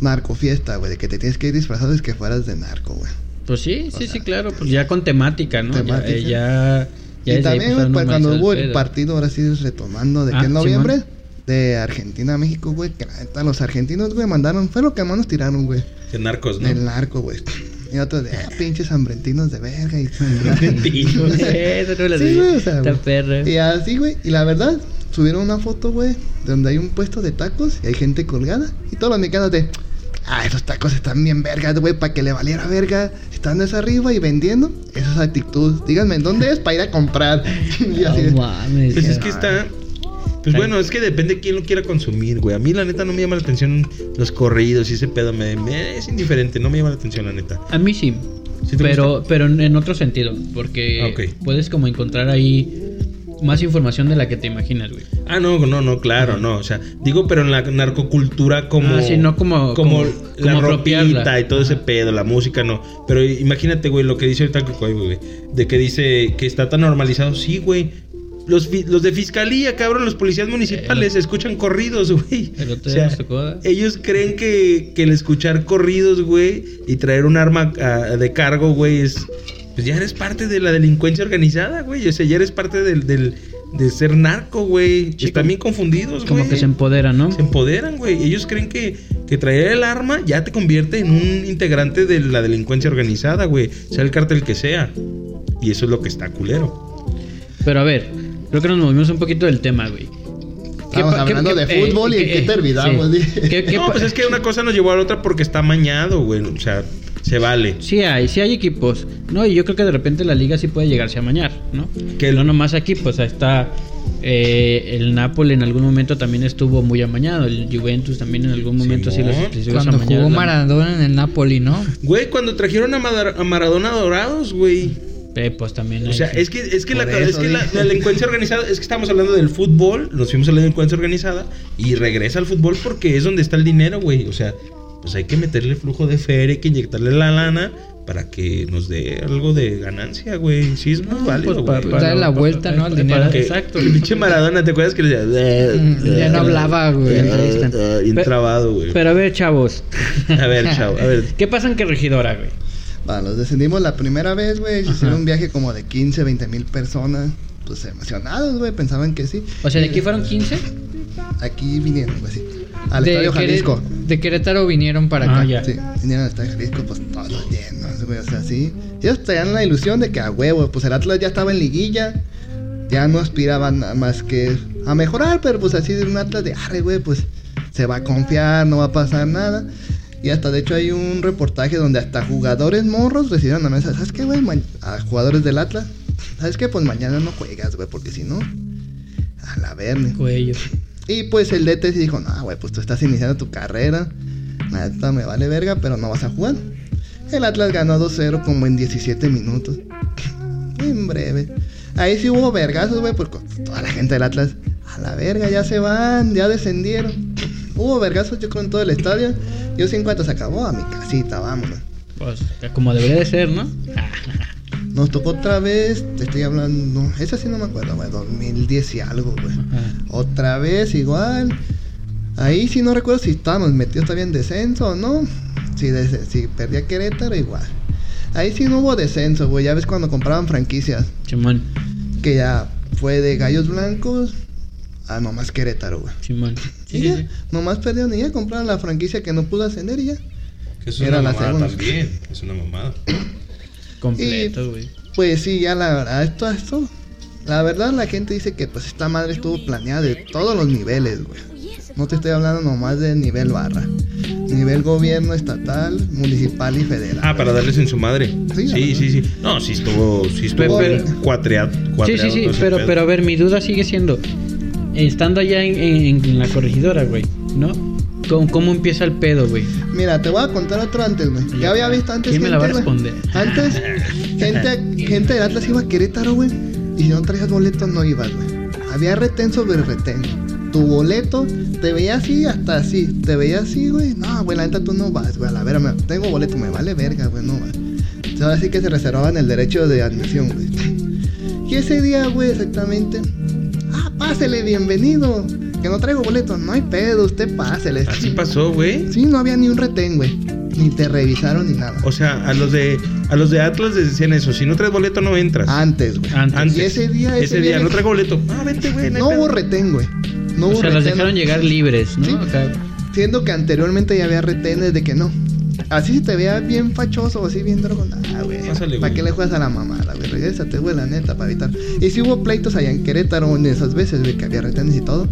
narcofiesta, güey, de que te tienes que ir disfrazado es que fueras de narco, güey. Pues sí, O sí, sea, sí, claro, pues ya con temática, ¿no? Ya- temática. eh, Ya, ya, y también, pues, güey, cuando hubo el el pedo. partido, ahora sí retomando, de Ah, que en noviembre, Simón. de Argentina a México, güey, que la neta, los argentinos, güey, mandaron, fue lo que más nos tiraron, güey, de narcos, ¿no? del narco, güey. Y otros de, ah, pinches hambrentinos de verga. Y, Eso no lo Sí, güey, o sea, Está güey. perra. y así, güey, y la verdad, subieron una foto, güey, donde hay un puesto de tacos y hay gente colgada. Y todos los mexicanos de, ah, esos tacos están bien vergas, güey, para que le valiera verga. Están desde arriba y vendiendo. Esa es actitud. Díganme, ¿en dónde es para ir a comprar? y así de, No mames. Pues es que está. Pues bueno, es que depende de quién lo quiera consumir, güey. A mí, la neta, no me llama la atención los corridos y ese pedo. Me, me- es indiferente, no me llama la atención, la neta. A mí sí. ¿Sí te pero, pero en otro sentido. Porque Ah, puedes como encontrar ahí más información de la que te imaginas, güey. Ah, no, no, no, claro, no. O sea, digo, pero en la narcocultura como. Ah, sí, no como- Como, como- la como ropita apropiarla. y todo ese pedo, la música, no. Pero imagínate, güey, lo que dice ahorita Cocoy, güey. De que dice que está tan normalizado. Sí, güey. Los, los de fiscalía, cabrón, los policías municipales escuchan corridos, güey. Otro O sea, nos tocó, ¿eh? ellos creen que, que el escuchar corridos, güey, y traer un arma ah, de cargo, güey, es. Pues ya eres parte de la delincuencia organizada, güey. O sea, ya eres parte del, del, de ser narco, güey. Están bien confundidos, güey. Como que se empoderan, ¿no? Se empoderan, güey. Ellos creen que, que traer el arma ya te convierte en un integrante de la delincuencia organizada, güey. Sea el cártel que sea. Y eso es lo que está culero. Pero a ver, creo que nos movimos un poquito del tema, güey. ¿Qué Estamos qué- hablando qué- de fútbol y en qué terminamos, sí. dije. ¿Qué- qué no, pues es que una cosa nos llevó a la otra porque está amañado, güey. O sea, se vale. Sí hay, sí hay equipos. No, y yo creo que de repente la liga sí puede llegarse a mañar, ¿no? Que no nomás aquí, pues ahí está eh, el Napoli en algún momento también estuvo muy amañado. El Juventus también en algún momento sí, Simón. los, Cuando jugó Maradona en el Napoli, ¿no? Güey, cuando trajeron a, Madar- a Maradona Dorados, güey. Eh, pues también O sea, es que, es que, la, Por es eso que la delincuencia organizada, es que estamos hablando del fútbol, nos fuimos a la delincuencia organizada y regresa al fútbol porque es donde está el dinero, güey. O sea, pues hay que meterle flujo de feria, hay que inyectarle la lana para que nos dé algo de ganancia, güey. Sí, es muy válido, pues, güey. pa- Darle la vuelta, ¿no? al dinero. Que- Exacto. El pinche Maradona, ¿te acuerdas que le decía? Mm, ya no hablaba, güey. Ah, Bien Pe- trabado, güey. Pero a ver, chavos. A ver, chao, a ver. ¿Qué pasa en qué regidora, güey? Va, nos descendimos la primera vez, güey. Hicieron un viaje como de 15, 20 mil personas. Pues emocionados, güey. Pensaban que sí. O sea, de aquí fueron 15. Aquí vinieron, güey, sí. Al de, Estadio Jalisco. De Querétaro vinieron para Ah, acá. ya. Sí, vinieron Estadio Jalisco, pues todos llenos, güey. O sea, sí. Ellos tenían la ilusión de que a huevo, pues el Atlas ya estaba en liguilla. Ya no aspiraban a más que a mejorar, pero pues así de un Atlas de arre, güey, pues se va a confiar, no va a pasar nada. Y hasta de hecho hay un reportaje donde hasta jugadores morros recibieron la mesa. ¿Sabes qué, güey? A jugadores del Atlas. ¿Sabes qué? Pues mañana no juegas, güey, porque si no, a la verne. Cuello. Y pues el DT sí dijo, no, güey, pues tú estás iniciando tu carrera. Neta me vale verga, pero no vas a jugar. El Atlas ganó 2-0 como en 17 minutos. En breve. Ahí sí hubo vergazos, güey, porque toda la gente del Atlas, a la verga, ya se van, ya descendieron. Hubo vergazos, yo creo, en todo el estadio. Yo sí, en cuanto se acabó, a mi casita, vámonos. Pues como debería de ser, ¿no? Nos tocó otra vez, te estoy hablando, no, esa sí no me acuerdo, güey, 2010 y algo, güey. Otra vez igual. Ahí sí no recuerdo si estábamos metidos todavía en descenso o no. Si, des- si perdía Querétaro, igual. Ahí sí no hubo descenso, güey. Ya ves cuando compraban franquicias. Simón, Que ya fue de Gallos Blancos a nomás Querétaro, güey. Simón. Y Sí, sí, ya, sí. nomás perdieron y ya compraron la franquicia que no pudo ascender y ya. Que es Era una la mamada segunda. también. Es una mamada. Completo, güey. Pues sí, ya la verdad, esto, esto. La verdad, la gente dice que pues esta madre estuvo planeada de todos los niveles, güey. No te estoy hablando nomás de nivel barra. Nivel gobierno estatal, municipal y federal. Ah, para darles en su madre. Sí, Sí, sí, sí. No, sí estuvo, sí estuvo Pero- cuatreado. Sí, cuatreado sí, sí, pero, pero a ver, mi duda sigue siendo, estando allá en, en- en la corregidora, güey, ¿no? ¿Cómo, cómo empieza el pedo, güey? Mira, te voy a contar otro antes, güey. Ya había visto antes ¿Quién me la va a responder? Antes, gente, gente del Atlas iba a Querétaro, güey. Y si no traías boleto, no ibas, güey. Había retén sobre retén. Tu boleto te veía así hasta así. Te veía así, güey. No, güey, la neta tú no vas, güey. A la vera, me- tengo boleto, me vale verga, güey, no vas. Sea, Ahora sí que se reservaban el derecho de admisión, güey. Y ese día, güey, exactamente. Ah, pásele, bienvenido. Que no traigo boleto. No hay pedo, usted pásele. Así pasó, güey. Sí, no había ni un retén, güey. Ni te revisaron ni nada. O sea, a los de a los de Atlas les decían eso, si no traes boleto no entras. Antes, güey. Antes. Antes. Y ese día, ese día, día no traigo boleto. Ah, vente, güey. No hubo retén, güey. No hubo o sea, los retén. dejaron llegar libres, ¿no? Sí. Acá. Siendo que anteriormente ya había retenes de que no. Así si te veía bien fachoso así bien drogón. Ah, güey. Pásale, ¿Para güey. qué le juegas a la mamada, güey? Regrésate, güey, la neta, para evitar. Y si hubo pleitos allá en Querétaro en esas veces, güey, que había retenes y todo.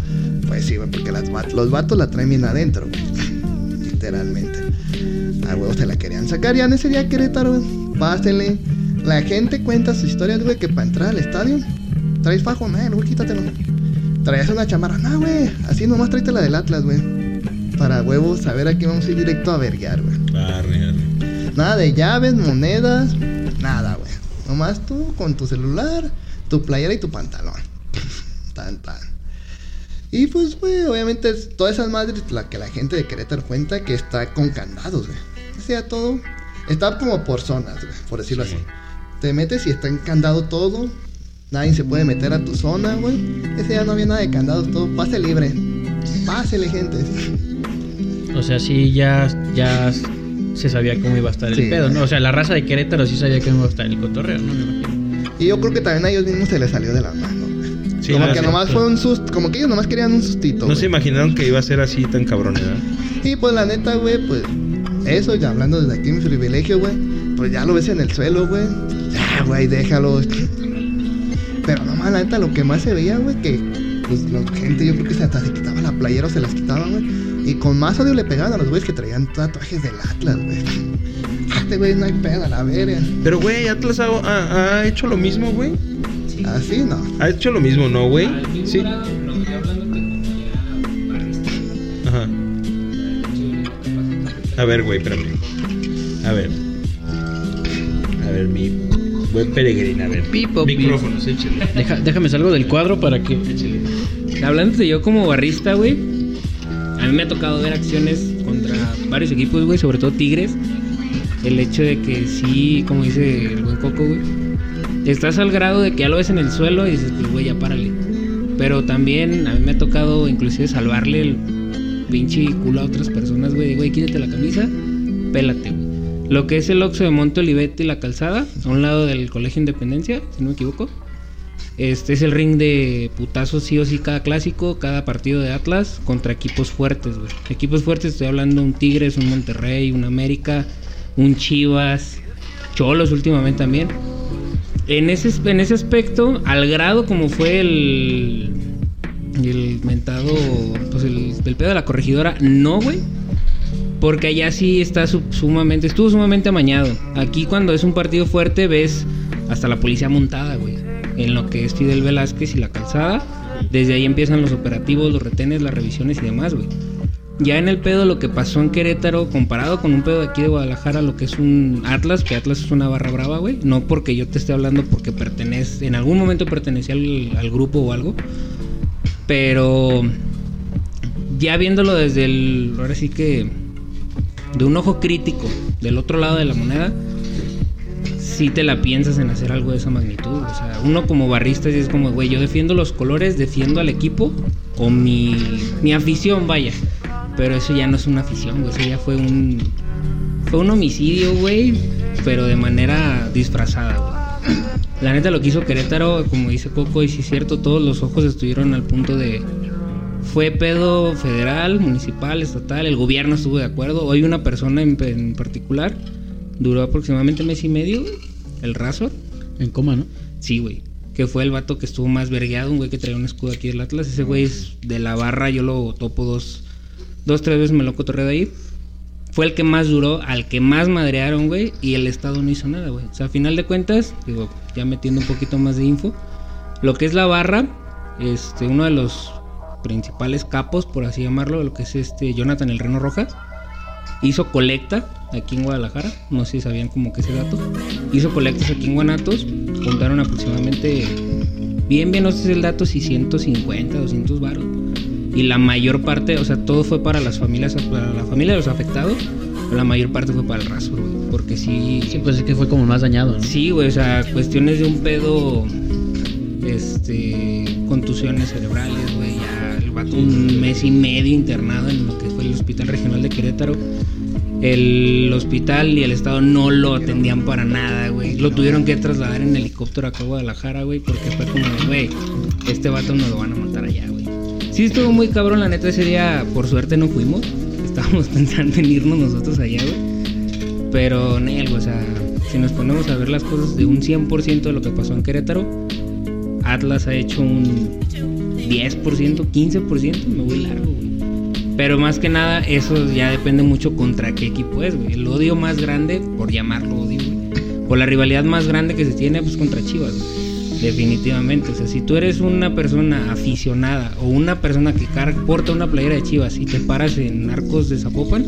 Pues sí, güey, porque las los vatos la traen bien adentro, güey. Literalmente. A huevos te la querían sacar. Ya en ese día Querétaro, güey. Pásenle. La gente cuenta sus historias, güey, que para entrar al estadio traes fajo, no, güey, quítatelo. Traías una chamarra, no, güey. Así nomás tráete la del Atlas, güey. Para huevos, saber aquí vamos a ir directo a verguear, güey. Nada de llaves, monedas, nada, güey. Nomás tú con tu celular, tu playera y tu pantalón. tan, tan. Y pues, güey, obviamente es- todas esas madres, la que la gente de Querétaro cuenta que está con candados, güey. O sea, todo. Está como por zonas, güey, por decirlo Sí. así. Te metes y está encandado todo. Nadie se puede meter a tu zona, güey. Ese día no había nada de candados, todo. Pase libre. Pásele, gente. O sea, sí, ya, ya se sabía cómo iba a estar el Sí. pedo, ¿no? O sea, la raza de Querétaro sí sabía cómo iba a estar el cotorreo, ¿no? Me imagino. Y yo creo que también a ellos mismos se les salió de la mano. Sí, como no, que nomás fue un susto, como que ellos nomás querían un sustito. No güey. se imaginaron que iba a ser así tan cabrón, ¿verdad? Y pues la neta, güey, pues eso, ya hablando desde aquí mi privilegio, güey, pues ya lo ves en el suelo, güey. Ya, güey, déjalo. Pero nomás la neta, lo que más se veía, güey, que pues la gente yo creo que se hasta se quitaba la playera o se las quitaba, güey. Y con más odio le pegaban a los güeyes que traían tatuajes del Atlas, güey. Este güey no hay pedo, a la verga. Pero, güey, Atlas ha, ha- ha hecho lo mismo, güey. Así no. Ha hecho lo mismo, ¿no, güey? Mismo Sí. Ajá. A ver, güey, espérame. A ver. A ver, mi buen peregrino, a ver. Pipo, pipo. Micrófonos, échale. Deja- déjame salgo del cuadro para que. Hablando de yo como barrista, güey. A mí me ha tocado ver acciones contra varios equipos, güey, sobre todo Tigres. El hecho de que sí, como dice el buen Coco, güey. Estás al grado de que ya lo ves en el suelo y dices, pues, güey, ya párale. Pero también a mí me ha tocado inclusive salvarle el pinche culo a otras personas, güey. Güey, quítate la camisa, pélate, güey. Lo que es el Oxxo de Monte Olivetti y la calzada, a un lado del Colegio Independencia, si no me equivoco. Este es el ring de putazos sí o sí cada clásico, cada partido de Atlas contra equipos fuertes, güey. Equipos fuertes, estoy hablando un Tigres, un Monterrey, un América, un Chivas, Cholos últimamente también. En ese, en ese aspecto, al grado como fue el, el mentado, pues el, el pedo de la corregidora, no, güey. Porque allá sí está su- sumamente, estuvo sumamente amañado. Aquí cuando es un partido fuerte ves hasta la policía montada, güey. En lo que es Fidel Velázquez y la calzada. Desde ahí empiezan los operativos, los retenes, las revisiones y demás, güey. Ya en el pedo lo que pasó en Querétaro, comparado con un pedo de aquí de Guadalajara, lo que es un Atlas, que Atlas es una barra brava, güey. No porque yo te esté hablando porque pertenece, en algún momento pertenecía al, grupo o algo. Pero ya viéndolo desde el, ahora sí que, de un ojo crítico, del otro lado de la moneda, sí te la piensas en hacer algo de esa magnitud. O sea, uno como barrista sí es como, güey, yo defiendo los colores, defiendo al equipo o mi, mi afición, vaya. Pero eso ya no es una afición, güey. Eso ya fue un. Fue un homicidio, güey. Pero de manera disfrazada, güey. La neta lo que hizo Querétaro, como dice Coco, y sí es cierto, todos los ojos estuvieron al punto de. Fue pedo federal, municipal, estatal, el gobierno estuvo de acuerdo. Hoy una persona en, en particular duró aproximadamente mes y medio, el Razor. En coma, ¿no? Sí, güey. Que fue el vato que estuvo más vergueado, un güey que traía un escudo aquí del Atlas. Ese güey es de la barra, yo lo topo dos, dos tres veces me lo cotorré de ahí. Fue el que más duró, al que más madrearon, güey, y el Estado no hizo nada, güey. O sea, a final de cuentas, digo, ya metiendo un poquito más de info, lo que es la barra, este, uno de los principales capos, por así llamarlo, lo que es este Jonathan el Reno Roja, hizo colecta aquí en Guadalajara, no sé si sabían como que ese dato, hizo colectas aquí en Guanatos, juntaron aproximadamente, bien, bien, no sé si es el dato, si 150, 200 baros, y la mayor parte, o sea, todo fue para las familias, para la familia de los afectados, pero la mayor parte fue para el raso, güey, porque sí, Sí, pues es que fue como más dañado, ¿no? Sí, güey, o sea, cuestiones de un pedo. Este. Contusiones cerebrales, güey. Ya el vato un mes y medio internado en lo que fue el Hospital Regional de Querétaro. El hospital y el estado no lo atendían para nada, güey. Lo tuvieron que trasladar en helicóptero a Guadalajara, güey, porque fue como, güey, este vato nos lo van a matar. Sí, estuvo muy cabrón, la neta, ese día, por suerte no fuimos. Estábamos pensando en irnos nosotros allá, güey. Pero, Nel, o sea, si nos ponemos a ver las cosas de un 100% de lo que pasó en Querétaro, Atlas ha hecho un 10%, 15%, me voy largo, güey. Pero más que nada, eso ya depende mucho contra qué equipo es, güey. El odio más grande, por llamarlo odio, güey. O la rivalidad más grande que se tiene, pues contra Chivas, güey. Definitivamente. O sea, si tú eres una persona aficionada o una persona que porta una playera de Chivas y te paras en Arcos de Zapopan,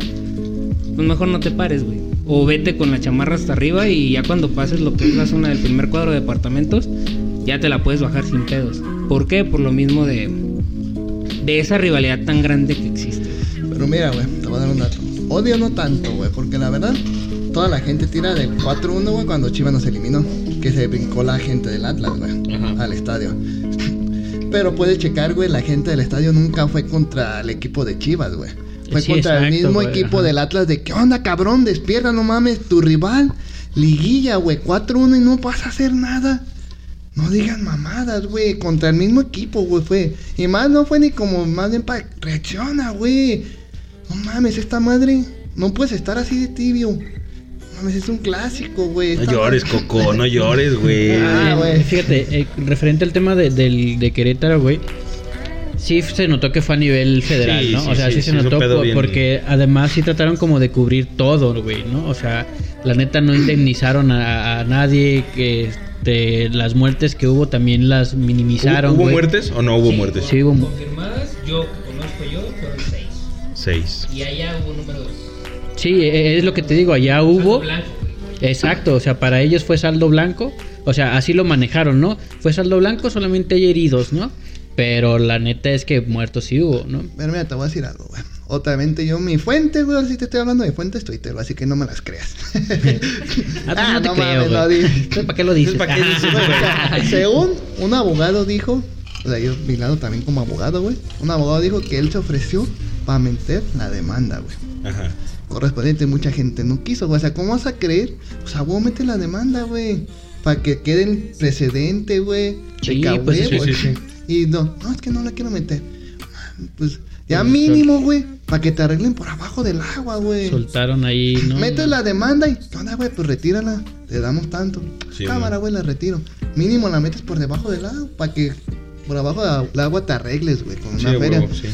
pues mejor no te pares, güey. O vete con la chamarra hasta arriba y ya cuando pases lo que es la zona del primer cuadro de departamentos, ya te la puedes bajar sin pedos. ¿Por qué? Por lo mismo de, de esa rivalidad tan grande que existe. Pero mira, güey, te voy a dar un dato. Odio no tanto, güey, porque la verdad, toda la gente tira de 4-1, güey, cuando Chivas nos eliminó. Que se brincó la gente del Atlas, güey, Ajá. al estadio. Pero puedes checar, güey, la gente del estadio nunca fue contra el equipo de Chivas, güey. Fue Sí, contra el mismo güey, equipo ajá. del Atlas de, ¿qué onda, cabrón? Despierta, no mames, tu rival. Liguilla, güey, 4-1 y no vas a hacer nada. No digan mamadas, güey. Contra el mismo equipo, güey, fue. Y más no fue ni como más bien para. Reacciona, güey. No mames, esta madre. No puedes estar así de tibio. No mames, es un clásico, güey. No llores, Coco, no llores, güey. Ah, Eh, güey. Fíjate, eh, referente al tema de, del- de Querétaro, güey. Sí se notó que fue a nivel federal, Sí, ¿no? sí, o sea, sí, se notó por- bien- porque además sí trataron como de cubrir todo, güey, ¿no? O sea, la neta no indemnizaron a, a nadie, que este, las muertes que hubo también las minimizaron, ¿Hubo, hubo muertes o no hubo muertes? Sí, hubo mu- Confirmadas, yo que conozco yo, fueron seis. Seis. Y allá hubo número dos. Sí, eh, es lo que te digo, allá hubo... Blanco, Exacto, o sea, para ellos fue saldo blanco, o sea, así lo manejaron, ¿no? Fue saldo blanco, solamente hay heridos, ¿no? Pero la neta es que muertos sí hubo, ¿no? Pero mira, te voy a decir algo, güey. Obviamente yo, mi fuente, güey, sí te estoy hablando de fuentes Twitter, así que no me las creas. Ah, pues no te creo, mames, no, Entonces, ¿Para qué lo dices? ¿Para qué dices, Güey, o sea, según un abogado dijo, o sea, yo mi lado también como abogado, güey. Un abogado dijo que él se ofreció para meter la demanda, güey. Ajá. Correspondiente, mucha gente no quiso, güey. O sea, ¿cómo vas a creer? O sea, vos mete la demanda, güey. Para que quede el precedente, güey. de Sí, a pues, sí, sí, Y no, no, es que no la quiero meter. Pues ya mínimo, güey. Para que te arreglen por abajo del agua, güey. Soltaron ahí, ¿no? Metes la demanda y, ¿qué onda, güey? Pues retírala. Te damos tanto. Sí, Cámara, güey, la retiro. Mínimo la metes por debajo del agua. Para que por abajo del agua te arregles, güey, con una feria. sí.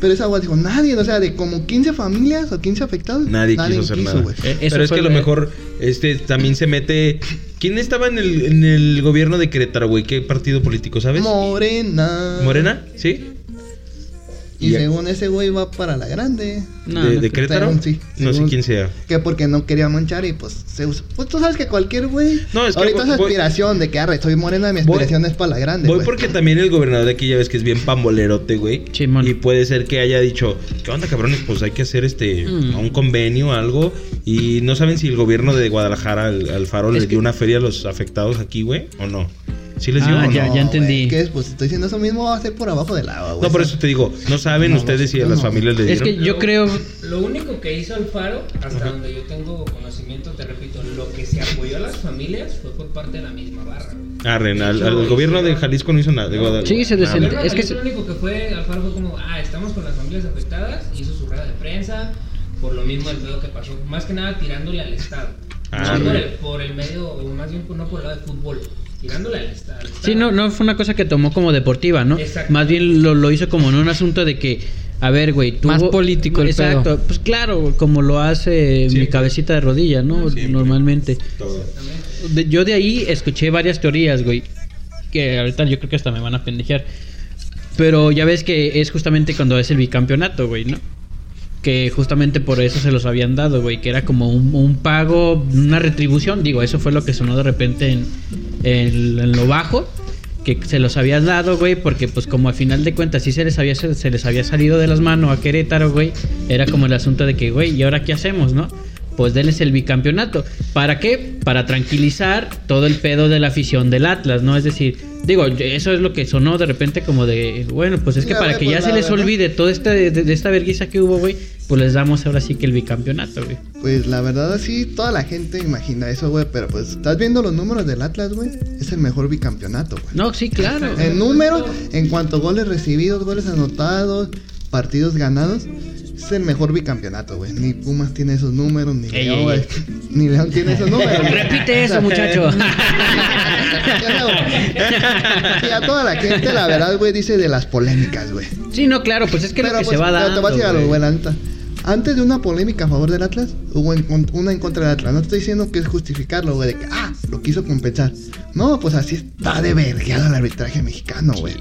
Pero esa agua dijo, nadie, o sea, de como 15 familias o 15 afectados. Nadie, quiso hacer nada. güey. Eh, eso Pero es que a lo lo- mejor este también se mete. ¿Quién estaba en el, en el gobierno de Querétaro, güey? ¿Qué partido político, sabes? Morena. ¿Morena? ¿Sí? Y, Y a- según ese güey va para la grande. No, ¿De, no de. Querétaro? Según sí, no sé quién sea. Que porque no quería manchar y pues se usa. Pues tú sabes que cualquier güey. No, es que ahorita voy- es voy- aspiración de que arre, soy morena, mi Voy- aspiración es para la grande. Voy porque también el gobernador de aquí ya ves que es bien pambolerote, güey. Y puede ser que haya dicho, ¿qué onda, cabrones? Pues hay que hacer este Mm. un convenio, algo. Y no saben si el gobierno de Guadalajara, al, al Faro, Es les que- dio una feria a los afectados aquí, güey, o no. ¿Sí les dio Ah, o no? ya, ya entendí. ¿Qué es? Pues estoy diciendo eso mismo va a ser por abajo del agua, güey. No, por eso te digo, no saben No, ustedes si a no, las familias le Es que yo creo. Lo único que hizo Alfaro, hasta donde yo tengo conocimiento, te repito, lo que se apoyó a las familias fue por parte de la misma barra. Ah, Ren, al, gobierno de Jalisco no hizo nada. de. Sí, se Pero es que lo único que fue, Alfaro fue como, ah, estamos con las familias afectadas, hizo su rueda de prensa, por lo mismo el pedo que pasó, más que nada tirándole al Estado. Ah, no por el, por el medio, o más bien por- no por el lado de fútbol, tirándole al Estado. al Sí, no, no fue una cosa que tomó como deportiva, ¿no? Exacto. Más bien lo, lo hizo como en un asunto de que, a ver, güey, tú... Más político el Exacto, pedo. pues claro, como lo hace mi cabecita de rodilla, ¿no? Siempre. Normalmente. Todo. Yo de ahí escuché varias teorías, güey. Que ahorita yo creo que hasta me van a pendejear. Pero ya ves que es justamente cuando es el bicampeonato, güey, ¿no? Que justamente por eso se los habían dado, güey. Que era como un, pago, una retribución. Digo, eso fue lo que sonó de repente en, lo bajo. Que se los habías dado, güey. Porque pues como al final de cuentas sí se les había, se, se les había salido de las manos a Querétaro, güey. Era como el asunto de que, güey, ¿y ahora qué hacemos, no? pues denles el bicampeonato. ¿Para qué? Para tranquilizar todo el pedo de la afición del Atlas, ¿no? Es decir, digo, eso es lo que sonó de repente como de, bueno, pues es que Ya, para que pues, ya se la les olvide toda esta de, esta vergüenza que hubo, güey, pues les damos ahora sí que el bicampeonato, güey. Pues la verdad, así toda la gente imagina eso, güey. Pero pues, estás viendo los números del Atlas, güey. Es el mejor bicampeonato, güey. No, sí, claro. En número, en cuanto a goles recibidos, goles anotados, partidos ganados, es el mejor bicampeonato, güey. Ni Pumas tiene esos números, ni Ey, León, ey. Ni León tiene esos números. Repite eso, muchacho. Y a toda la gente, la verdad, güey, dice de las polémicas, güey. sí, no, claro, pues es que lo que se pues, va pero dando. Te a güey. la neta. Antes de una polémica a favor del Atlas, hubo en una en contra del Atlas. No estoy diciendo que es justificarlo, güey, de que, ah, lo quiso compensar. No, pues así está de vergueado el arbitraje mexicano, güey.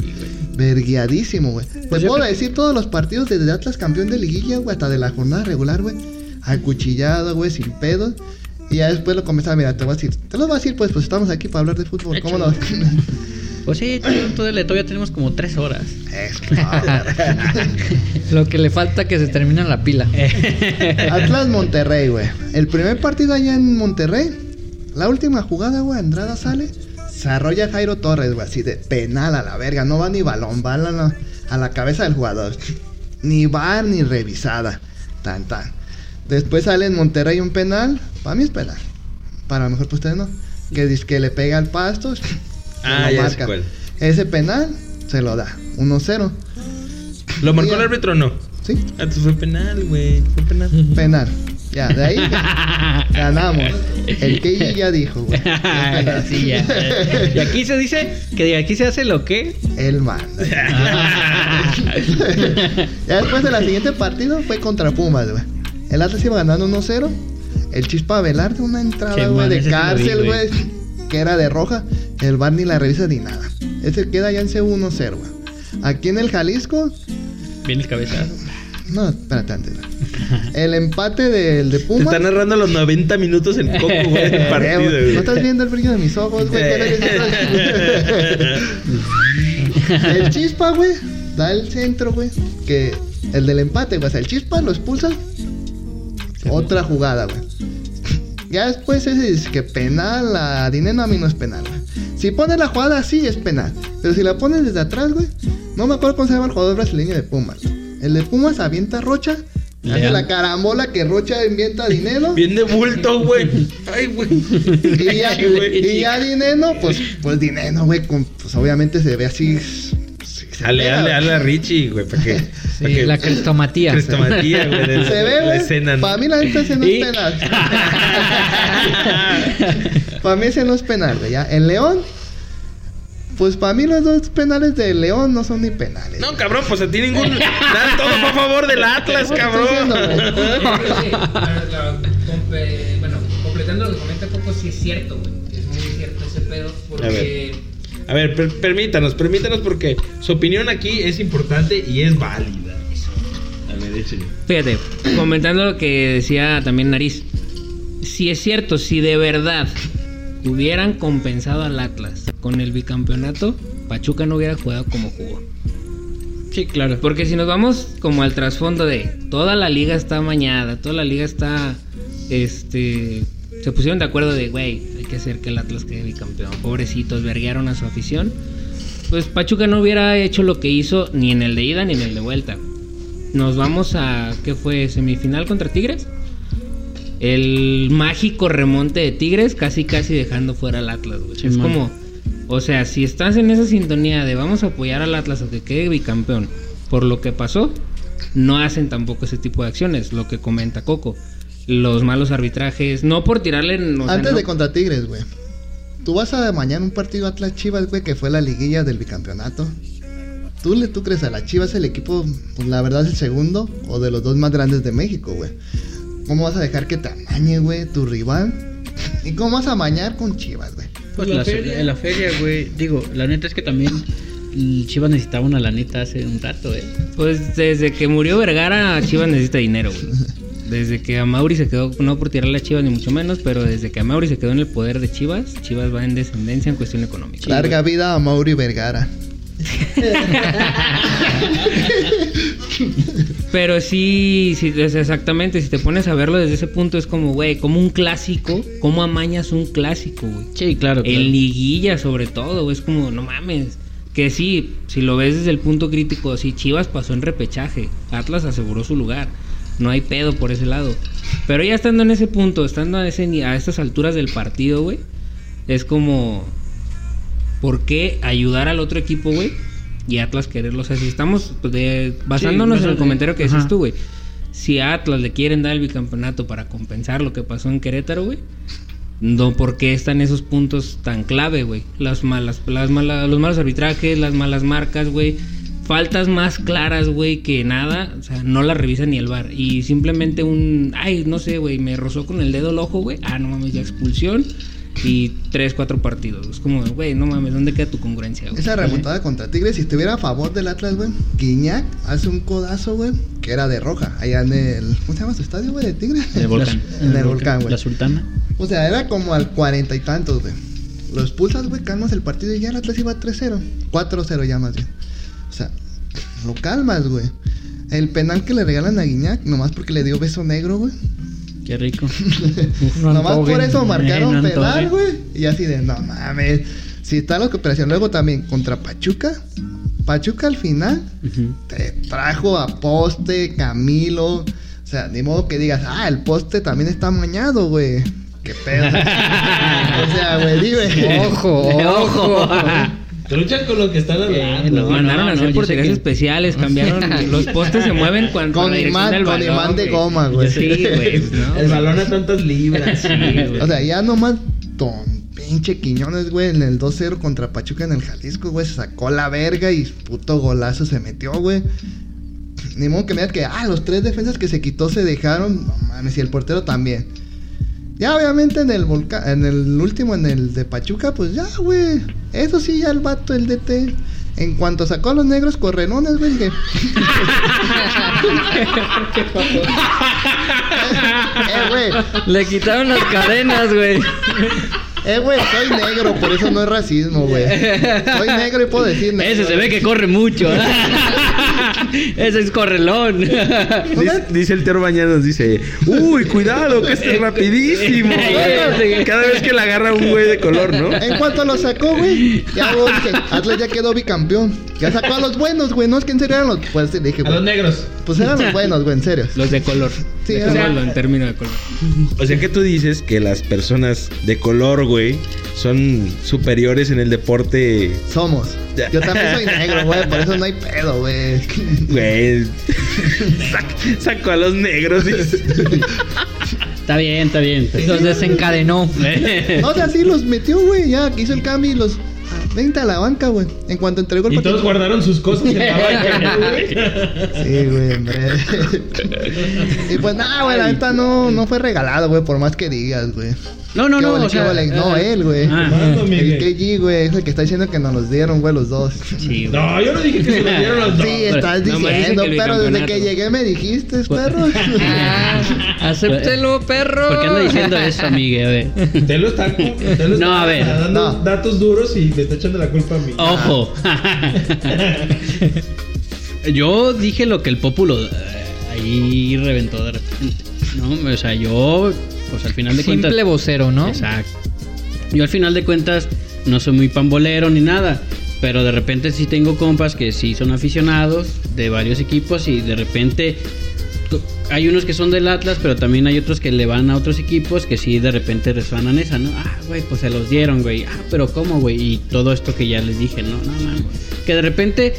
Vergueadísimo, güey. Te Pues yo puedo decir todos los partidos desde Atlas campeón de liguilla, güey, hasta de la jornada regular, güey. Acuchillado, güey, sin pedos. Y ya después lo comenzaba, mira, te voy a decir, te lo voy a decir, pues, pues estamos aquí para hablar de fútbol, ¿cómo no? Pues sí, todavía, todavía tenemos como tres horas. Lo que le falta que se termine la pila. Atlas Monterrey, güey. El primer partido allá en Monterrey, la última jugada, güey, Andrada sale, se arrolla Jairo Torres, güey, así de penal a la verga, no va ni balón, va a la, a la cabeza del jugador. Ni bar ni revisada. Tan tan. Después sale en Monterrey un penal, para mí es penal. Para lo mejor para ustedes no. Que dice que le pega al pasto. Ah, ya marca. Ese penal se lo da, 1-0. ¿Lo marcó el árbitro o no? ¿Sí? Ah, fue penal, güey. Fue penal. Penal. Ya, de ahí ganamos. El que ya dijo, güey. Sí, ya. Y aquí se dice que de aquí se hace lo que. Él manda. ya después de la siguiente partido fue contra Pumas, güey. El Atlas iba ganando 1-0. El Chispa Velarde, una entrada, güey, de cárcel, güey. güey. Que era de roja. El bar ni la revisa ni nada. Ese queda ya en C1-0, güey. Aquí en el Jalisco, Viene el cabezazo. No, espérate antes. El empate del de Te Pumas. está narrando los 90 minutos el coco, güey, del Eh, partido, güey. No estás viendo el brillo de mis ojos, güey. el chispa, güey, da el centro, güey. Que el del empate, güey. O sea, el chispa lo expulsa. Otra jugada, güey. Ya después ese dice que penal a Dineno a mí no es penal, güey. Si pones la jugada así es penal. Pero si la pones desde atrás, güey. No me acuerdo cómo se llama el jugador brasileño de Pumas. El de Pumas avienta Rocha. Hace Leal. la carambola que Rocha envienta a Dineno. Bien de bulto, güey. Ay, güey. Y ya, y ya Dineno, pues, pues Dineno, güey, pues obviamente se ve así. sí, se Ale, pega, ale, güey. ale a Richie, güey, para que. Sí, que- la. Crestomatía, güey. de Se ve, la güey. escena, ¿no? Para mí la neta ese no Y- es penal. para mí ese no es penal, güey. Ya. En León, pues para mí los dos penales de León no son ni penales. No, cabrón, pues a ti ningún. Dan todo a favor del Atlas, cabrón. bueno, completando lo que comenta Coco, sí es cierto, güey. Es muy cierto ese pedo. Porque. A ver, per- permítanos, permítanos porque su opinión aquí es importante y es válida. Fíjate, comentando lo que decía también Nariz. Si es cierto, si de verdad hubieran compensado al Atlas con el bicampeonato, Pachuca no hubiera jugado como jugó. Sí, claro. Porque si nos vamos como al trasfondo de toda la liga está mañada, toda la liga está este se pusieron de acuerdo de, güey, hay que hacer que el Atlas quede bicampeón. Pobrecitos, verguearon a su afición. Pues Pachuca no hubiera hecho lo que hizo ni en el de ida ni en el de vuelta. Nos vamos a ¿qué fue? Semifinal contra Tigres. El mágico remonte de Tigres, casi casi dejando fuera al Atlas, güey. Sí, es man. como o sea, si estás en esa sintonía de vamos a apoyar al Atlas a que quede bicampeón por lo que pasó, no hacen tampoco ese tipo de acciones, lo que comenta Coco. Los malos arbitrajes, no por tirarle... o sea, Antes no- de contra Tigres, güey. Tú vas a mañana un partido Atlas Chivas, güey, que fue la liguilla del bicampeonato. ¿Tú le tú crees a las Chivas el equipo, pues la verdad es el segundo o de los dos más grandes de México, güey? ¿Cómo vas a dejar que te amañe, güey, tu rival? ¿Y cómo vas a amañar con Chivas, güey? Pues la la, feria. la feria, güey. Digo, la neta es que también el Chivas necesitaba una lanita hace un rato, eh. Pues desde que murió Vergara, Chivas necesita dinero, güey. Desde que a Mauri se quedó, no por tirarle a Chivas ni mucho menos, pero desde que a Mauri se quedó en el poder de Chivas, Chivas va en descendencia en cuestión económica. Larga vida a Mauri Vergara. Pero sí, sí, es exactamente, si te pones a verlo desde ese punto, es como, güey, como un clásico, ¿cómo amañas un clásico, güey? Sí, claro. claro. En liguilla, sobre todo, güey, es como, no mames. Que sí, si lo ves desde el punto crítico, sí, Chivas pasó en repechaje, Atlas aseguró su lugar, no hay pedo por ese lado. Pero ya estando en ese punto, estando a, ese, a estas alturas del partido, güey, es como, ¿por qué ayudar al otro equipo, güey? Y Atlas quererlo. O sea, si estamos de- basándonos en el comentario que ajá. tú, güey. Si a Atlas le quieren dar el bicampeonato para compensar lo que pasó en Querétaro, güey. No, ¿por qué están esos puntos tan clave, güey? Las malas, las malas, los malos arbitrajes, las malas marcas, güey. Faltas más claras, güey, que nada. O sea, no las revisa ni el bar. Y simplemente un. Ay, no sé, güey, me rozó con el dedo el ojo, güey. Ah, no mames, ya expulsión. Y tres, cuatro partidos. Es como, güey, no mames, ¿dónde queda tu congruencia, güey? Esa remontada contra Tigres, si estuviera a favor del Atlas, güey, Guiñac hace un codazo, güey, que era de roja, allá en el. ¿Cómo se llama su estadio, güey, de Tigres? En el volcán. La- En el volcán, güey. La Sultana. O sea, era como al cuarenta y tantos, güey. Lo expulsas, güey, calmas el partido y ya el Atlas iba 3-0. 4-0 ya más bien. O sea, lo calmas, güey. El penal que le regalan a Guiñac, nomás porque le dio beso negro, güey. Qué rico. No nomás por eso marcaron no penal, antojen. güey. Y así de, no mames. Si está la cooperación luego también contra Pachuca. Pachuca al final te trajo a Poste, Camilo. O sea, ni modo que digas, ah, el poste también está mañado, güey. Qué pedo. o sea, güey, dime. Ojo, ojo. Trucha con lo que están hablando. Eh, no, Mandaron a hacer porterías que- especiales, cambiaron. los postes se mueven cuando Con imán- del con balón, imán de güey. goma, güey. Sí, güey. ¿no? El balón a tantas libras. Sí, güey. O sea, ya nomás Don pinche Quiñones, güey, en el 2-0 contra Pachuca en el Jalisco, güey, se sacó la verga y puto golazo se metió, güey. Ni modo que me digas que, ah, los tres defensas que se quitó se dejaron, no mames, y el portero también. Ya, obviamente, en el volcán, en el último, en el de Pachuca, pues ya, güey. Eso sí, ya el vato, el DT. En cuanto sacó a los negros correnones, güey, que. eh, güey. Le quitaron las cadenas, güey. Eh, güey, soy negro, por eso no es racismo, güey. Soy negro y puedo decir negro. Ese se ve que corre mucho. Ese es correlón. Dice, dice el Tero Bañanos, dice, uy, cuidado, que este es rapidísimo. Cada vez que la agarra un güey de color, ¿no? En cuanto lo sacó, güey, ya güey, dije, Atlas ya quedó bicampeón. Ya sacó a los buenos, güey. No es que en serio eran los. Pues A los negros. Pues eran los buenos, güey, en serio. Los de color. Sí, De o sea- color, en términos de color. O sea que tú dices que las personas de color, güey, son superiores en el deporte, Somos. Yo también soy negro, güey, por eso no hay pedo, güey. Güey. Sac- sacó a los negros. dice. Está bien, está bien. Los desencadenó. No, o sea, sí los metió, güey. Ya hizo el cambio y los. vente a la banca, güey. En cuanto entregó el Y paquete. todos guardaron sus cosas en la banca, ¿no, güey? Sí, güey, hombre. y pues nada, güey, la neta no, no fue regalado, güey, por más que digas, güey. No, no, ¿Qué no. o sea, ole? No, eh, él, güey. ah, Mando, El Miguel. KG, güey, es el que está diciendo que nos los dieron, güey, los dos. sí, güey. No, yo no dije que se lo dieron los dos. Sí, estás diciendo, pero desde que llegué me dijiste, perro. Ah, acéptelo, perro. ¿Por qué anda diciendo eso? A ver. Te lo está, te lo No, está a ver. dando No. datos duros y me está echando la culpa a mí. Ojo. yo dije lo que el pópulo eh, ahí reventó de repente. No, o sea, yo, pues al final de Simple cuentas. vocero, ¿no? Exacto. Yo al final de cuentas no soy muy pambolero ni nada. Pero de repente sí tengo compas que sí son aficionados de varios equipos y de repente hay unos que son del Atlas, pero también hay otros que le van a otros equipos que sí de repente resuenan esa, ¿no? Ah, güey, pues se los dieron, güey. Ah, pero ¿cómo, güey? Y todo esto que ya les dije, no, no, no. Que de repente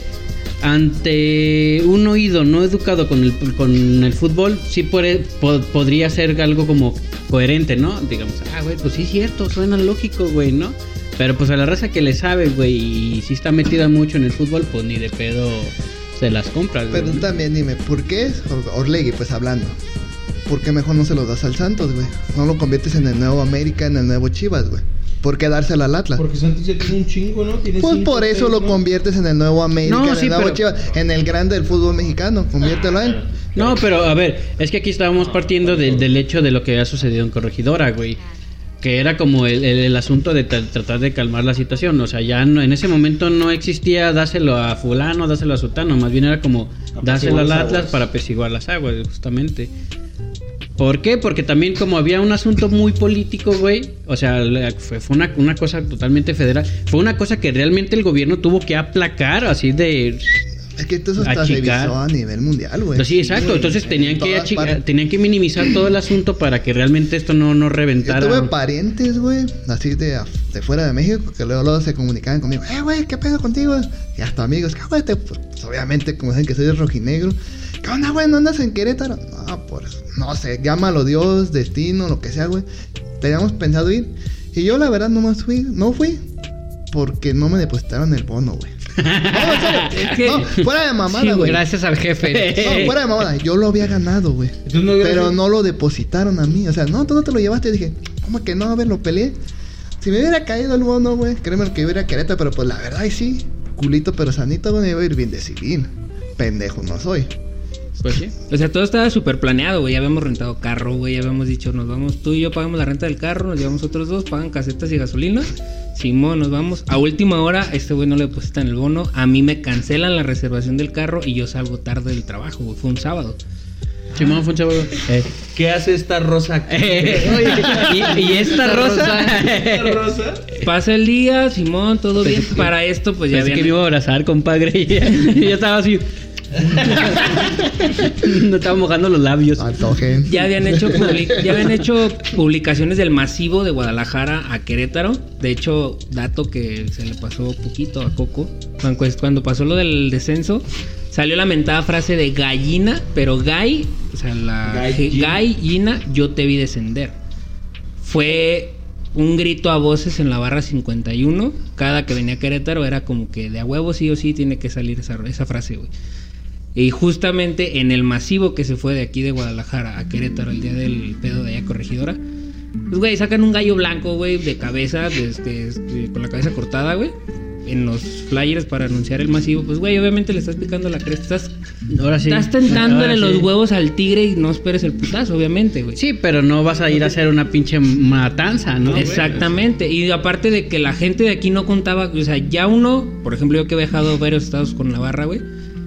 ante un oído no educado con el, con el fútbol, sí puede- po- podría ser algo como coherente, ¿no? Digamos, ah, güey, pues sí es cierto, suena lógico, güey, ¿no? Pero pues a la raza que le sabe, güey, y si está metida mucho en el fútbol, pues ni de pedo se las compras, güey. Pero también dime, ¿por qué? Or- Orlegui, pues hablando. ¿Por qué mejor no se los das al Santos, güey? No lo conviertes en el nuevo América, en el nuevo Chivas, güey. ¿Por qué dárselo al Atlas? Porque Santos ya tiene un chingo, ¿no? Tiene Pues cinco, por eso seis, lo ¿no? conviertes en el nuevo América, No, en sí, el nuevo pero- Chivas, en el grande del fútbol mexicano. Conviértelo en. No, pero a ver, es que aquí estábamos partiendo del, del hecho de lo que ha sucedido en Corregidora, güey. Que era como el, el- el asunto de tra- tratar de calmar la situación. O sea, ya no, en ese momento no existía dáselo a fulano, dáselo a sutano. Más bien era como dáselo al las Atlas aguas. para apaciguar las aguas, justamente. ¿Por qué? Porque también como había un asunto muy político, güey. O sea, fue, una, una cosa totalmente federal. Fue una cosa que realmente el gobierno tuvo que aplacar, así de... Es que eso hasta se Achicar. visó a nivel mundial, güey. Sí, exacto. Entonces En tenían que, todas achi- partes. tenían que minimizar todo el asunto para que realmente esto no, no Yo reventara. tuve parientes, güey, así de, de fuera de México, que luego, luego se comunicaban conmigo. Eh, güey, ¿qué pedo contigo? Y hasta amigos. Te- Pues, obviamente, como saben que soy de rojinegro. ¿Qué onda, güey? ¿No andas en Querétaro? No, pues, no sé, llámalo Dios, destino, lo que sea, güey. Teníamos pensado ir. Y yo, la verdad, no más fui, no fui. Porque no me depositaron el bono, güey. No, No, fuera de mamada, Sí, güey. gracias al jefe. No, fuera de mamada. Yo lo había ganado, güey. No Pero no lo depositaron a mí. O sea, no, tú no te lo llevaste. Dije, ¿cómo que no? A ver, lo peleé. Si me hubiera caído el bono, güey, créeme que hubiera Querétaro. Pero pues la verdad, sí. Culito pero sanito, güey, me iba a ir bien de civil. Pendejo no soy. Pues sí. O sea, todo estaba súper planeado, güey. Ya habíamos rentado carro, güey. Ya habíamos dicho, nos vamos, tú y yo pagamos la renta del carro, nos llevamos otros dos, pagan casetas y gasolina. Simón, nos vamos. A última hora, este güey no le depositan el bono. A mí me cancelan la reservación del carro y yo salgo tarde del trabajo, güey. Fue un sábado. Simón fue un chavo. ¿Qué hace esta rosa? Oye, ¿y, y esta rosa? ¿Esta rosa? Pasa el día, Simón, todo bien. Para esto, pues ya Pensé que me iba a abrazar, compadre. Y ya, y ya estaba así. no estaba mojando los labios. Ya habían hecho ya habían hecho publicaciones del masivo de Guadalajara a Querétaro. De hecho, dato que se le pasó poquito a Coco. Cuando, cuando pasó lo del descenso, salió la mentada frase de gallina, pero gay, o sea, la Gallina. gallina, yo te vi descender. Fue un grito a voces en la barra 51. Cada que venía a Querétaro era como que de a huevo sí o sí tiene que salir esa, esa frase, güey. Y justamente en el masivo que se fue de aquí de Guadalajara a Querétaro el día del pedo de allá corregidora, pues güey, sacan un gallo blanco, güey, de cabeza, de este, este, con la cabeza cortada, güey, en los flyers para anunciar el masivo. Pues güey, obviamente le estás picando la cresta, estás, Ahora sí. estás tentándole Ahora los sí. huevos al tigre y no esperes el putazo, obviamente, güey. Sí, pero no vas a ir a hacer una pinche matanza, ¿no? Exactamente. Y aparte de que la gente de aquí no contaba, o sea, ya uno, por ejemplo, yo que he viajado a varios estados con la barra, güey,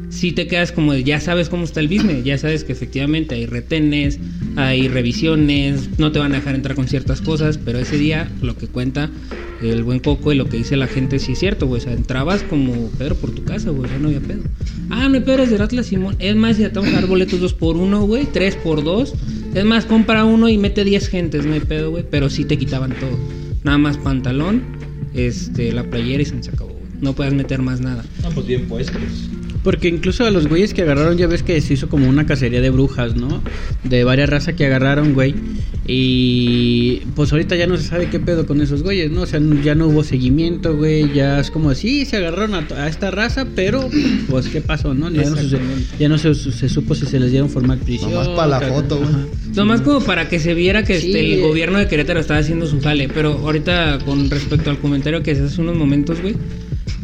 sí te quedas como de, ya sabes cómo está el business, ya sabes que efectivamente hay retenes, hay revisiones, no te van a dejar entrar con ciertas cosas, pero ese día lo que cuenta el buen Coco y lo que dice la gente sí es cierto, güey, o sea, entrabas como Pedro por tu casa, güey, ya no había pedo. Ah, no hay pedo, es del Atlas Simón. Es más, ya te vamos a dar boletos dos por uno, güey, tres por dos. Es más, compra uno y mete 10 gentes, no hay pedo, güey, pero sí te quitaban todo. Nada más pantalón, este, la playera y se acabó. No puedes meter más nada. No, pues bien puestos. Porque incluso a los güeyes que agarraron, ya ves que se hizo como una cacería de brujas, ¿no? De varias razas que agarraron, güey. Y pues ahorita ya no se sabe qué pedo con esos güeyes, ¿no? O sea, ya no hubo seguimiento, güey. Ya es como, sí, se agarraron a, a esta raza, pero pues qué pasó, ¿no? Ya no, se, ya no se, se supo si se les dieron formal prisión. Nomás para la foto, güey. Nomás como para que se viera que Sí. este, el gobierno de Querétaro estaba haciendo su jale. Pero ahorita, con respecto al comentario que hace unos momentos, güey,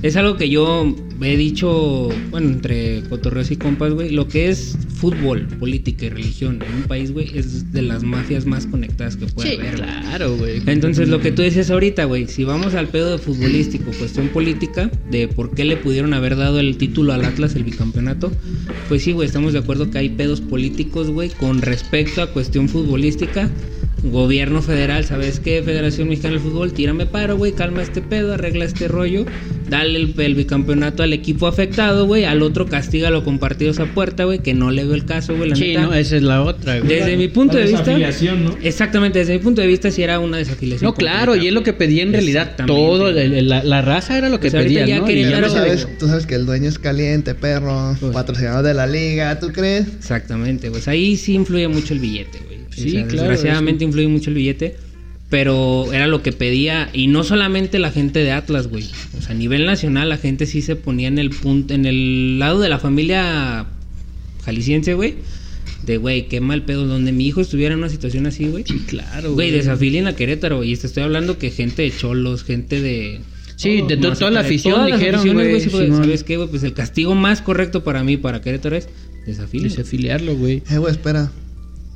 es algo que yo he dicho, bueno, entre cotorreos y compas, güey. Lo que es fútbol, política y religión en un país, güey, es de las mafias más conectadas que puede Sí, haber. claro, güey. Entonces, lo que tú decías ahorita, güey, si vamos al pedo de futbolístico, cuestión política, de por qué le pudieron haber dado el título al Atlas, el bicampeonato, pues sí, güey, estamos de acuerdo que hay pedos políticos, güey, con respecto a cuestión futbolística. Gobierno federal, ¿sabes qué? Federación Mexicana del Fútbol, tírame paro, güey, calma este pedo, arregla este rollo, dale el, el bicampeonato al equipo afectado, güey, al otro castígalo con partidos a puerta, güey, que no le veo el caso, güey, la Sí, neta. no, esa es la otra, güey. Desde mi punto La de vista. desafiliación, ¿no? Exactamente, desde mi punto de vista sí era una desafiliación. No, claro, y es lo que pedía en realidad todo, el- el- la, la raza era lo que Pues pedía, ya ¿no? ya no sabes, tú sabes que el dueño es caliente, perro. Pues- Patrocinador de la liga, ¿tú crees? Exactamente, pues ahí sí influye mucho el billete, güey. Sí, O sea, claro, Desgraciadamente influye mucho el billete, pero era lo que pedía y no solamente la gente de Atlas, güey. O sea, a nivel nacional la gente sí se ponía en el punto en el lado de la familia jalisciense, güey. De, güey, qué mal pedo donde mi hijo estuviera en una situación así, güey. Sí, claro, Güey, desafilien a Querétaro, y te estoy hablando que gente de cholos, gente de. Sí, de to- toda la afición todas las dijeron, aficiones, güey, sí, pues. ¿Sabes qué, güey? Pues el castigo más correcto para mí, para Querétaro es desafilien. Desafiliarlo, güey. Eh, güey, espera.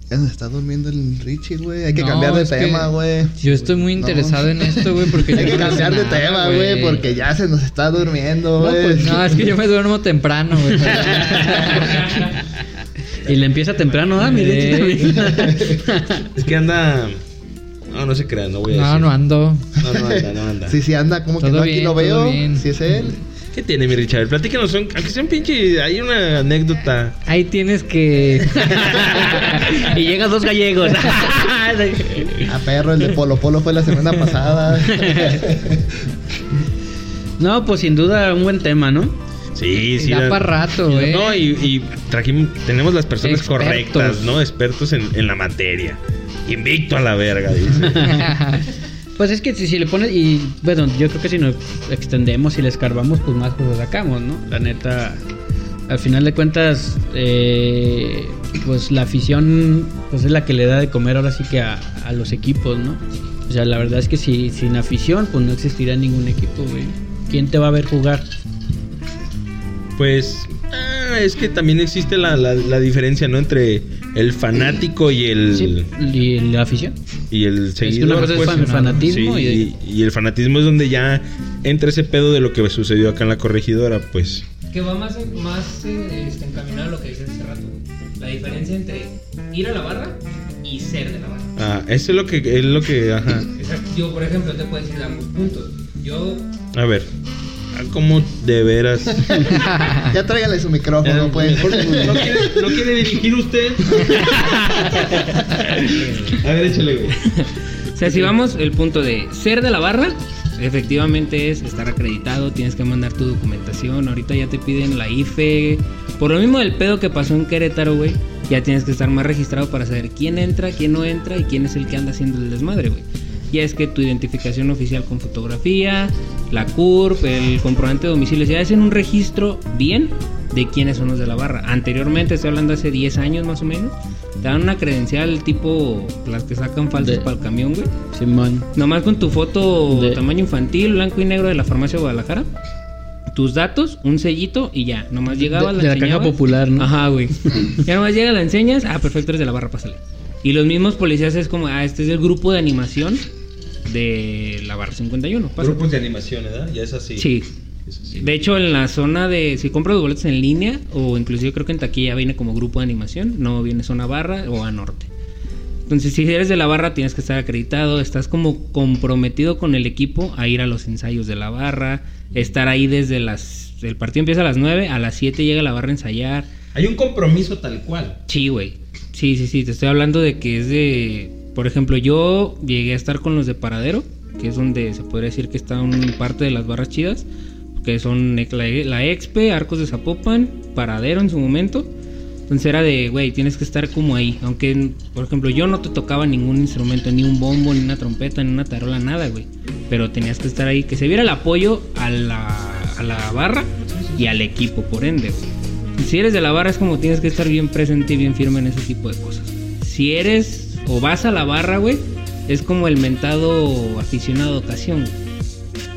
Ya nos está durmiendo el Richie, güey. Hay que No, cambiar de tema, güey. Yo estoy muy No. interesado en esto, güey, porque Hay que no cambiar de nada, tema, güey, porque ya se nos está durmiendo, No, güey. pues, No, es que yo me duermo temprano, güey. Y le empieza temprano, ah, mi Ey. también. Es que anda. No, no se crean, no voy a No, decir. no ando. No, no anda, no anda. Sí, sí, anda como que Todo no, aquí bien, lo todo veo. bien. Si es él. ¿Qué tiene mi Richard? Platícanos, son, aunque sea un pinche. Hay una anécdota. Ahí tienes que. y llegan dos gallegos. A perro, el de Polo Polo fue la semana pasada. no, pues sin duda un buen tema, ¿no? Sí, sí. Da la- pa' rato, güey. No, y, y trajimos, tenemos las personas Expertos. correctas, ¿no? Expertos en, en la materia. Invicto a la verga, dice. Pues es que si, si le pones, y bueno, yo creo que si nos extendemos y le escarbamos, pues más cosas sacamos, ¿no? La neta, al final de cuentas, eh, pues la afición, pues es la que le da de comer ahora sí que a, a los equipos, ¿no? O sea, la verdad es que si, sin afición, pues no existiría ningún equipo, güey. ¿Quién te va a ver jugar? Pues. ah, es que también existe la, la, la diferencia, ¿no? Entre el fanático y el. Sí, y la afición. Y el Es que seguidor. una cosa es fan- fanatismo Sí, y, el fanatismo es donde ya entra ese pedo de lo que sucedió acá en la corregidora, pues. Que va más, más eh, este, encaminado a lo que decías hace rato. La diferencia entre ir a la barra y ser de la barra. Ah, eso es lo que. Es lo que. Ajá. Exacto. Yo, por ejemplo, te puedo decir ambos puntos. Yo, A ver. ¿Cómo de veras? ya tráigale su micrófono, pues. ¿No quiere, ¿No quiere dirigir usted? A ver, échale, güey. O sea, si vamos el punto de ser de la barra, efectivamente es estar acreditado, tienes que mandar tu documentación, ahorita ya te piden la IFE, por lo mismo del pedo que pasó en Querétaro, güey, ya tienes que estar más registrado para saber quién entra, quién no entra y quién es el que anda haciendo el desmadre, güey. Ya es que tu identificación oficial con fotografía, la CURP, el comprobante de domicilio, ya hacen un registro bien de quiénes son los de la barra. Anteriormente, estoy hablando hace 10 años más o menos, te dan una credencial tipo las que sacan falsas para el camión, güey. Simón. Nomás con tu foto De- tamaño infantil, blanco y negro de la farmacia de Guadalajara. Tus datos, un sellito y ya. Nomás llegabas, de la caja popular, ¿no? Ajá, güey. ya nomás llega, la enseñas. Ah, perfecto, eres de la barra, pásale. Y los mismos policías es como, ah, este es el grupo de animación de la barra 51. pásale. Grupos de animación, ¿verdad? Ya es así. Sí. Es así. De hecho, en la zona de. Si compras los boletos en línea, o inclusive creo que en taquilla viene como grupo de animación, no viene zona barra o a norte. Entonces, si eres de la barra, tienes que estar acreditado, estás como comprometido con el equipo a ir a los ensayos de la barra, estar ahí desde las. El partido empieza a las 9, a las 7 llega la barra a ensayar. Hay un compromiso tal cual. Sí, güey. Sí, sí, sí. Te estoy hablando de que es de. Por ejemplo, yo llegué a estar con los de Paradero, que es donde se podría decir que está un parte de las barras chidas. que son la, Expe, Arcos de Zapopan, Paradero en su momento. Entonces era de, güey, tienes que estar como ahí. Aunque, por ejemplo, yo no te tocaba ningún instrumento, ni un bombo, ni una trompeta, ni una tarola, nada, güey. Pero tenías que estar ahí, que se viera el apoyo a la, a la barra y al equipo, por ende. Si eres de la barra es como tienes que estar bien presente y bien firme en ese tipo de cosas. Si eres o vas a la barra, güey, es como el mentado aficionado de ocasión.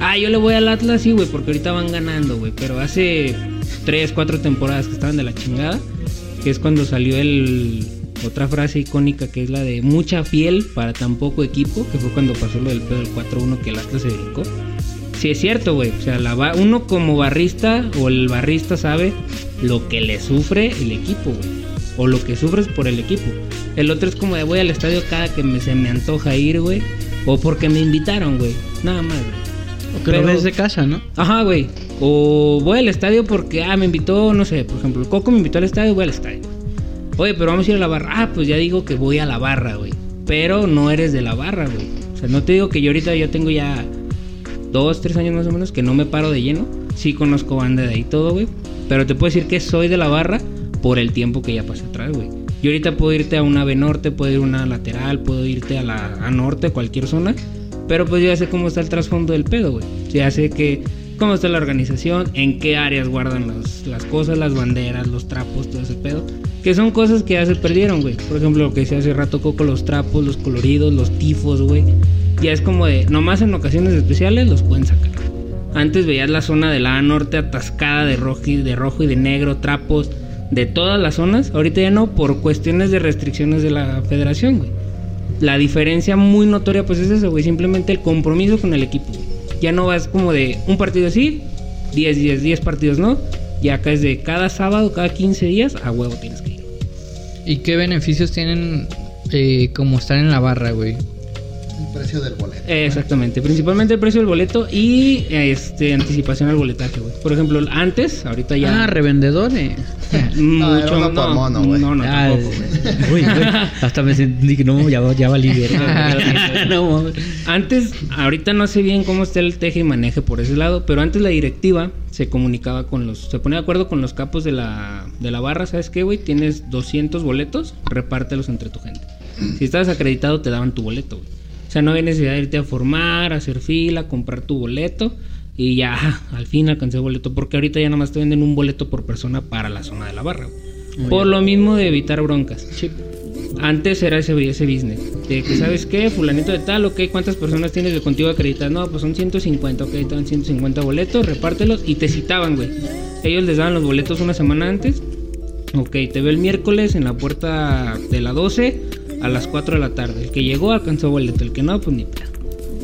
Ah, yo le voy al Atlas, sí, güey, porque ahorita van ganando, güey. Pero hace 3, 4 temporadas que estaban de la chingada, que es cuando salió el otra frase icónica que es la de mucha piel para tan poco equipo, que fue cuando pasó lo del pedo del 4-1 que el Atlas se dedicó. Sí es cierto, güey. O sea, uno como barrista o el barrista sabe lo que le sufre el equipo, güey. O lo que sufres por el equipo. El otro es como de voy al estadio cada que me- se me antoja ir, güey. O porque me invitaron, güey. Nada más, güey. O que lo Pero- ves de casa, ¿no? Ajá, güey. O voy al estadio porque, ah, me invitó, no sé, por ejemplo, el Coco me invitó al estadio, voy al estadio. Oye, pero vamos a ir a la barra. Ah, pues ya digo que voy a la barra, güey. Pero no eres de la barra, güey. O sea, no te digo que yo ahorita yo tengo ya dos, tres años más o menos que no me paro de lleno. Sí conozco banda de ahí todo, güey. Pero te puedo decir que soy de la barra por el tiempo que ya pasé atrás, güey. Yo ahorita puedo irte a una B norte, puedo ir a una lateral, puedo irte a la A norte, cualquier zona. Pero pues ya sé cómo está el trasfondo del pedo, güey. Ya sé que cómo está la organización, en qué áreas guardan los- las cosas, las banderas, los trapos, todo ese pedo. Que son cosas que ya se perdieron, güey. Por ejemplo, lo que decía hace rato Coco, los trapos, los coloridos, los tifos, güey. Ya es como de, nomás en ocasiones especiales los pueden sacar. Antes veías la zona de la A norte atascada de rojo, de rojo y de negro, trapos, de todas las zonas. Ahorita ya no, por cuestiones de restricciones de la federación, güey. La diferencia muy notoria, pues es eso, güey. Simplemente el compromiso con el equipo. Ya no vas como de un partido sí, 10 10 10 partidos no. Y acá es de cada sábado, cada 15 días, a huevo tienes que ir. ¿Y qué beneficios tienen eh, como estar en la barra, güey? El precio del boleto. Exactamente, principalmente el precio del boleto y este anticipación al boletaje, güey. Por ejemplo, antes, ahorita ya Ah, revendedores. No, era uno por mono, güey. No, no, Ah, tampoco, güey. Uy, güey, hasta me sentí que no, ya, ya valí no. Antes, ahorita no sé bien cómo está el teje y maneje por ese lado, pero antes la directiva se comunicaba con los, se ponía de acuerdo con los capos de la, de la barra, ¿sabes qué, güey? Tienes 200 boletos, repártelos entre tu gente. Si estabas acreditado, te daban tu boleto, güey. O sea, no había necesidad de irte a formar, hacer fila, comprar tu boleto y ya, al fin alcancé boleto, porque ahorita ya nada más te venden un boleto por persona para la zona de la barra. Por lo mismo de evitar broncas. Antes era ese, ese business. De que, ¿sabes qué? Fulanito de tal, ok, ¿cuántas personas tienes de contigo acreditadas? No, pues son 150, ok, te dan 150 boletos, repártelos y te citaban, güey. Ellos les daban los boletos una semana antes. Ok, te veo el miércoles en la puerta de la 12 a las 4 de la tarde. El que llegó alcanzó boleto, el que no, pues ni pedo.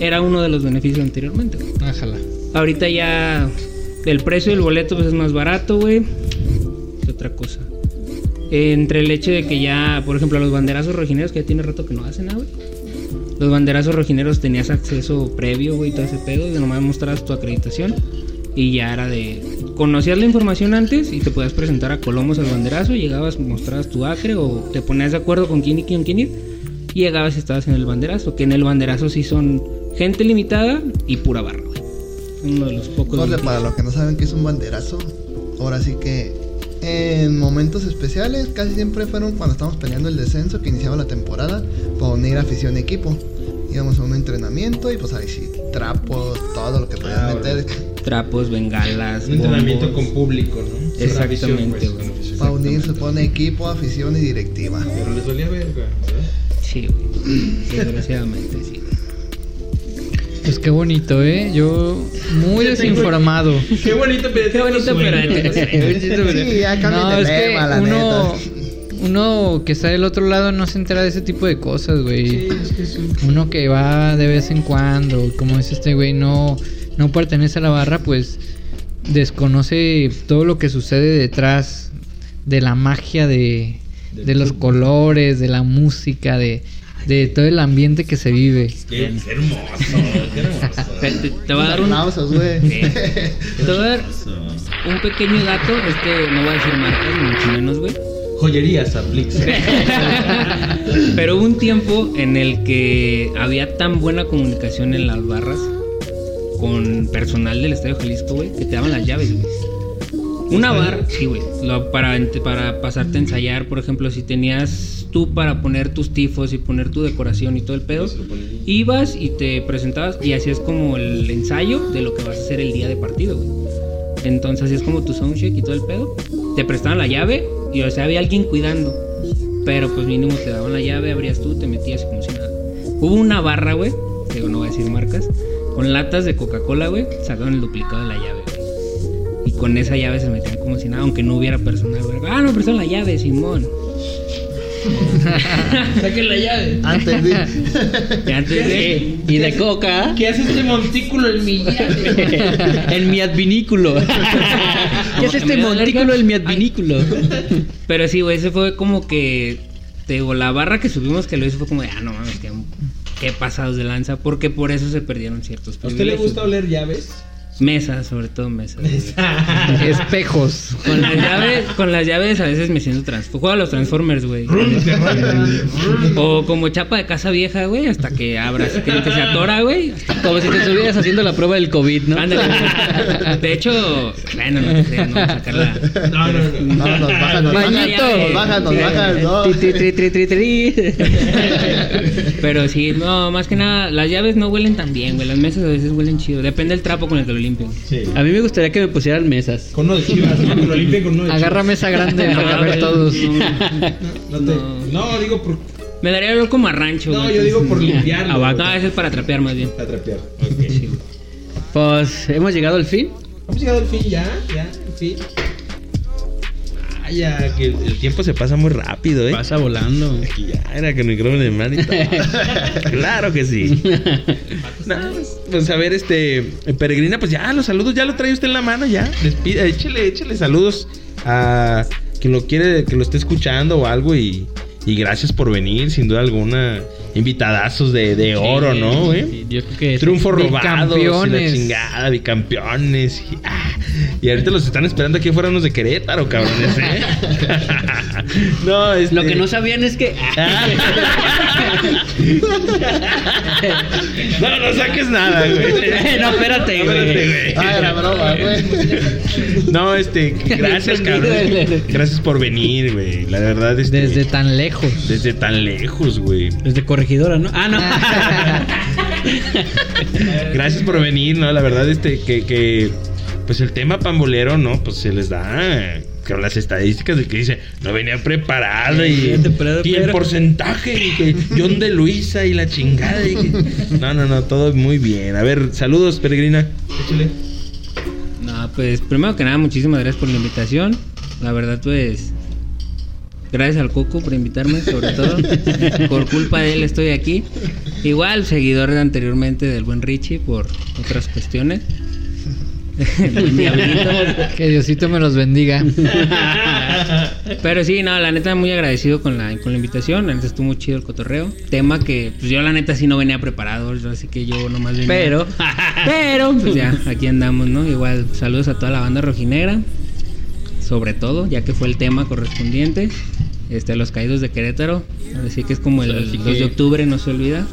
Era uno de los beneficios anteriormente, güey. Ájala. Ahorita ya el precio del boleto pues es más barato, güey. ¿Qué otra cosa? Entre el hecho de que ya, por ejemplo, los banderazos rojineros que ya tiene rato que no hacen nada, güey. Los banderazos rojineros tenías acceso previo, güey, todo ese pedo, de nomás mostrabas tu acreditación y ya era de conocías la información antes y te podías presentar a Colomos al banderazo, llegabas, mostrabas tu acre o te ponías de acuerdo con quién y quién, quién ir y llegabas y estabas en el banderazo, que en el banderazo sí son gente limitada y pura barra, güey. Uno de los pocos. Corre, para los que no saben qué es un banderazo, ahora sí que en momentos especiales casi siempre fueron cuando estábamos peleando el descenso que iniciaba la temporada para unir afición y equipo. Íbamos a un entrenamiento y pues ahí sí, trapos, todo lo que podían Ah, meter Trapos, bengalas. Un entrenamiento bombos. con público, ¿no? Exactamente, pues, güey. afición. para unir, se pone equipo, afición y directiva. Pero les dolía verga, ¿verdad? Sí, güey. Desgraciadamente, sí. Pues qué bonito, ¿eh? Yo muy desinformado. Qué bonito, pero Qué bonito, pero Sí, ya No, de es que tema, la uno, neta. uno que está del otro lado no se entera de ese tipo de cosas, güey. Uno que va de vez en cuando, como dice este güey, no, no pertenece a la barra, pues desconoce todo lo que sucede detrás de la magia de, de los colores, de la música, de, de todo el ambiente que se vive. Qué, hermoso, qué hermoso. Te, te- te va a dar un, te va a dar un pequeño dato. Este, no voy a decir marcas, ni mucho menos, güey. Joyerías Aplix. Pero hubo un tiempo en el que había tan buena comunicación en las barras con personal del Estadio Jalisco, güey, que te daban las llaves, güey. Una barra, sí, güey. Para, para pasarte a ensayar, por ejemplo, si tenías tú para poner tus tifos y poner tu decoración y todo el pedo, ibas y te presentabas y hacías como el ensayo de lo que vas a hacer el día de partido, güey. Entonces hacías como tu soundcheck y todo el pedo. Te prestaban la llave y, o sea, había alguien cuidando. Pero pues mínimo te daban la llave, abrías tú, te metías como si nada. Hubo una barra, güey, digo, no voy a decir marcas, con latas de Coca-Cola, güey, sacaron el duplicado de la llave, güey. Y con esa llave se metían como si nada, aunque no hubiera personal, güey. Ah, no, prestaron la llave, Simón. Saquen la llave. Antes vi. Y antes de... Y de coca. ¿Qué hace este montículo en mi llave? en mi advinículo. ¿Qué es este ¿Me da montículo en mi advinículo? Pero sí, güey, ese fue como que. Te digo, la barra que subimos que lo hizo fue como de, ah, no mames, que, qué pasados de lanza. Porque por eso se perdieron ciertos ¿A usted le privilegios. gusta oler llaves? Mesas, sobre todo mesas. Espejos. Con las llaves, con las llaves a veces me siento trans. Juego a los Transformers, güey. o como chapa de casa vieja, güey, hasta que abras, que, que se atora, güey. Como si te estuvieras haciendo la prueba del COVID, ¿no? Ándale. De hecho, bueno, no te creas, no vamos a sacarla. No, no, no. No, nos bajan, nos bajan, nos bajan, no. Tri, tri, tri, tri, tri. Pero sí, no, más que nada, las llaves no huelen tan bien, güey. Las mesas a veces huelen chido. Depende del trapo con el que lo limpien. Sí. A mí me gustaría que me pusieran mesas. Con uno de chivas, ¿no? Que lo limpien con uno de Agarra mesa grande No, para caber todos. chivas. No, te- No. no, digo por. Me daría olor como a rancho, No, güey. yo digo por limpiarlo. Ah, va. No, ese es para trapear más bien. A trapear. Sí, güey. Pues hemos llegado al fin. Hemos llegado al fin ya, ya, al fin. Ah, ya, que el, tiempo se pasa muy rápido, ¿eh? Pasa volando. Ya, era que el micrófono de mano y todo. claro que sí. No, pues, a ver, este, Peregrina, pues ya los saludos, ya lo trae usted en la mano, ya. Despide, échele, échele saludos a quien lo quiere, que lo esté escuchando o algo y, y gracias por venir, sin duda alguna. Invitadazos de, de oro, ¿no, güey? Sí, Yo creo que Triunfo robado, y la Bicampeones. chingada, bicampeones. Y, ah, y ahorita los están esperando aquí afuera unos de Querétaro, cabrones, ¿eh? no, este... Lo que no sabían es que. no, no saques nada, güey. no, espérate, güey. Ah, era broma, güey. No, este, gracias, cabrón. Gracias por venir, güey. La verdad, este, Desde tan lejos. desde tan lejos, güey. Desde corregidora, ¿no? Ah, no. Gracias por venir, ¿no? La verdad, este, que, que pues el tema pambolero, ¿no? Pues se les da con las estadísticas de que dice, no venía preparado y, y el porcentaje y que John de Luisa y la chingada. y que- No, no, no, todo muy bien. A ver, saludos, peregrina. Échale. No, pues primero que nada, muchísimas gracias por la invitación. La verdad, pues. Gracias al Coco por invitarme, sobre todo. por culpa de él estoy aquí. Igual, seguidor de anteriormente del buen Richie por otras cuestiones. El diablito. Que Diosito me los bendiga. Pero sí, no, la neta muy agradecido con la, con la invitación. La neta estuvo muy chido el cotorreo. Tema que pues yo la neta sí no venía preparado, así que yo nomás venía. Pero. Pero, pues ya, aquí andamos, ¿no? Igual, saludos a toda la banda rojinegra. Sobre todo, ya que fue el tema correspondiente. Este, los caídos de Querétaro. Así que es como el Así 2 que- de octubre, no se olvida.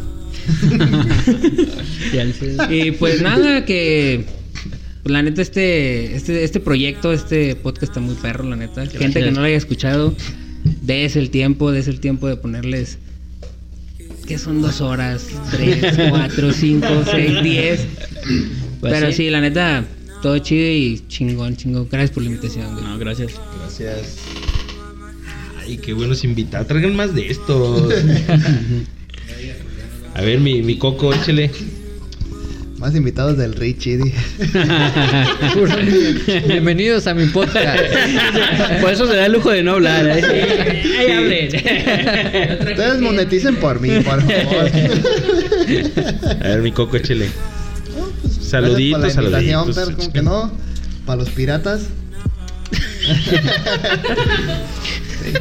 El Y pues nada, que pues, la neta este, este este proyecto, este podcast está muy perro, la neta. Gente que no lo haya escuchado, des el tiempo, des el tiempo de ponerles que son dos horas, tres, cuatro, cinco, seis, diez. Pues Pero sí. sí. la neta, todo chido y chingón, chingón. Gracias por la invitación, güey. No, gracias. Gracias. Ay, qué buenos invitados. Traigan más de estos. A ver, mi, mi coco, échele. Más invitados del Richie. Bienvenidos a mi podcast. Por eso se da el lujo de no hablar. ¿eh? Ahí hablen. Ustedes moneticen por mí, por favor. A ver, mi coco, échele. Saluditos, saluditos. pero como que no. Para los piratas. Sí.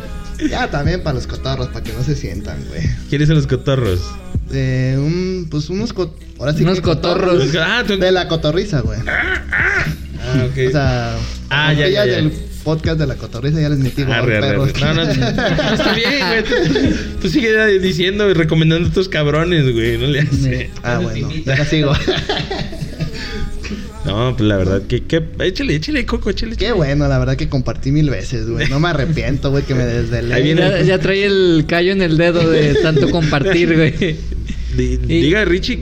Ya también para los cotorros, para que no se sientan, güey. ¿Quieres a los cotorros? Eh, un, pues unos co- ahora sí Unos que cotorros. Ah, De la cotorriza, güey. ah, ok. O sea, Ah, ya, ya, ya, del podcast de la cotorriza ya les metí gol, Arre, arre. No, no, está bien, güey. Tú, tú sigue diciendo y recomendando a estos cabrones, güey. No le haces. Ah, bueno, ya sigo. No, pues la verdad que, que échale, échale, Coco, échale. Qué échale. bueno, la verdad que compartí mil veces, güey. No me arrepiento, güey, que me desvelé. Ahí viene. Ya, ya trae el callo en el dedo de tanto compartir, güey. Y- Diga Richie,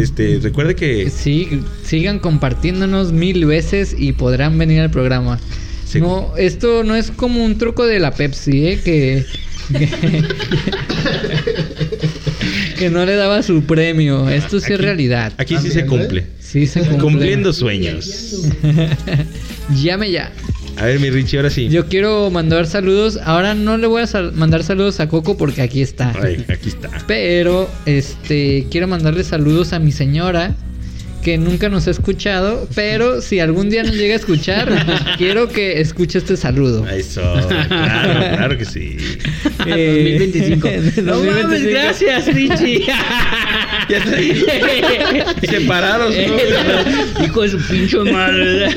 este, recuerde que Sí, sigan compartiéndonos mil veces y podrán venir al programa. Sí. No, esto no es como un truco de la Pepsi, ¿eh? Que, que, no le daba su premio. Esto sí es Aquí- realidad. aquí sí se También, cumple. Sí se cumple. Cumpliendo sueños. Llame ya. A ver, mi Richie, ahora sí. Yo quiero mandar saludos. Ahora no le voy a sal- mandar saludos a Coco porque aquí está. Ay, aquí está. Pero, este, quiero mandarle saludos a mi señora que nunca nos ha escuchado, pero si algún día nos llega a escuchar, quiero que escuche este saludo. Eso, claro, claro que sí. Eh, 2025. en No mames, 2025. gracias, Richie. Ya ahí. Separados, ¿no? Hijo de su pinche madre.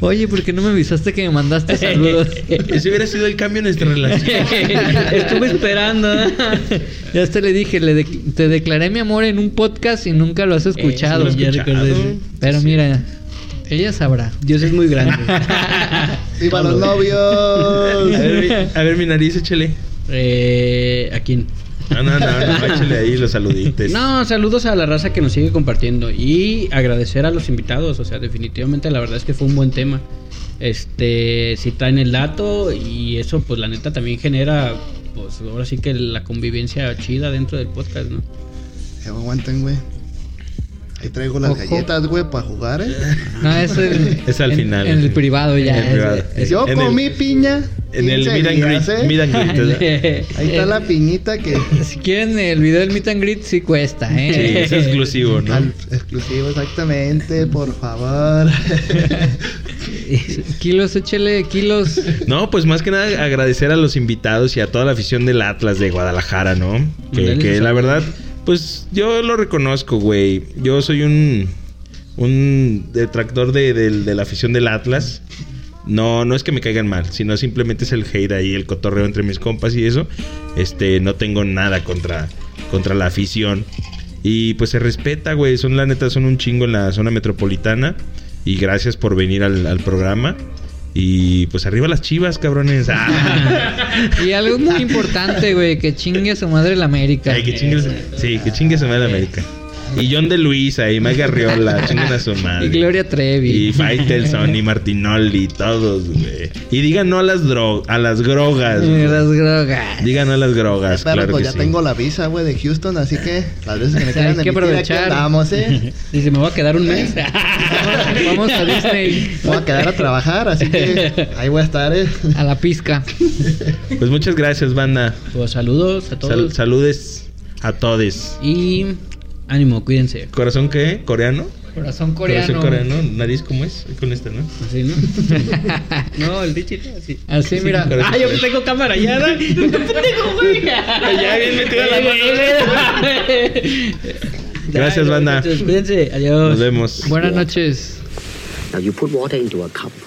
Oye, ¿por qué no me avisaste que me mandaste saludos? Ese hubiera sido el cambio en nuestra relación. Estuve esperando. ya hasta le dije, le de- te declaré mi amor en un podcast y nunca lo has escuchado. Lo he ya escuchado. recordé eso. Pero mira, ella sabrá. Dios es muy grande. ¡Viva los A novios! ver, mi, a ver, mi nariz, échale. Eh, ¿A quién? No, no, no, no, échale ahí los saluditos. No, saludos a la raza que nos sigue compartiendo y agradecer a los invitados, o sea, definitivamente la verdad es que fue un buen tema. Este, si traen el dato y eso pues la neta también genera pues ahora sí que la convivencia chida dentro del podcast, ¿no? Aguanten, güey. Ahí traigo las Ojo. galletas, güey, para jugar, ¿eh? No, es, el, Es al en- final. En el privado ya. En el privado. es- Yo En el- comí piña. En el 15 meet and greet. ¿eh? meet and. Ahí está la piñita que... Si quieren el video del meet and greet, sí cuesta, Sí, ¿eh? es exclusivo, ¿no? Al- exclusivo, exactamente, por favor. kilos, échele kilos. No, pues más que nada agradecer a los invitados y a toda la afición del Atlas de Guadalajara, ¿no? Que, la verdad, pues yo lo reconozco, güey. Yo soy un un detractor de, del- de la afición del Atlas. No, no es que me caigan mal, sino simplemente es el hate ahí, el cotorreo entre mis compas y eso. Este, no tengo nada contra, contra la afición. Y pues se respeta, güey. Son la neta, son un chingo en la zona metropolitana. Y gracias por venir al programa. Y pues arriba las chivas, cabrones. Ah. Y algo muy importante, güey, que chingue a su madre la América. Ay, que chingue, sí, que chingue su madre América. Y John de Luisa y Mike Arriola, chinguen a su madre. Y Gloria Trevi. Y Faitelson y Martinoli, todos, güey. Y digan no a las dro a las drogas. Y güey. las drogas. Digan no a las drogas, Pero claro pues que ya sí. tengo la visa, güey, de Houston, así que las veces que me quieran que aprovechar. andamos, ¿eh? Dice, me voy a quedar un mes. Vamos a Disney. Voy a quedar a trabajar, así que ahí voy a estar, ¿eh? A la pizca. Pues muchas gracias, banda. Pues saludos a Sal- todos. saludes a todos. y ánimo, cuídense. ¿Corazón qué? ¿Coreano? Corazón coreano. Corazón coreano. ¿Nariz cómo es? Con esta, ¿no? Así, ¿no? no, el Richie, no, así. Así, mira. Ah, yo que tengo cámara ya, ¿no? ¡Qué pendejo, güey! Ya bien metida la mano. Gracias, banda. Cuídense, adiós. Nos vemos. Buenas noches. Now you put water into a cup.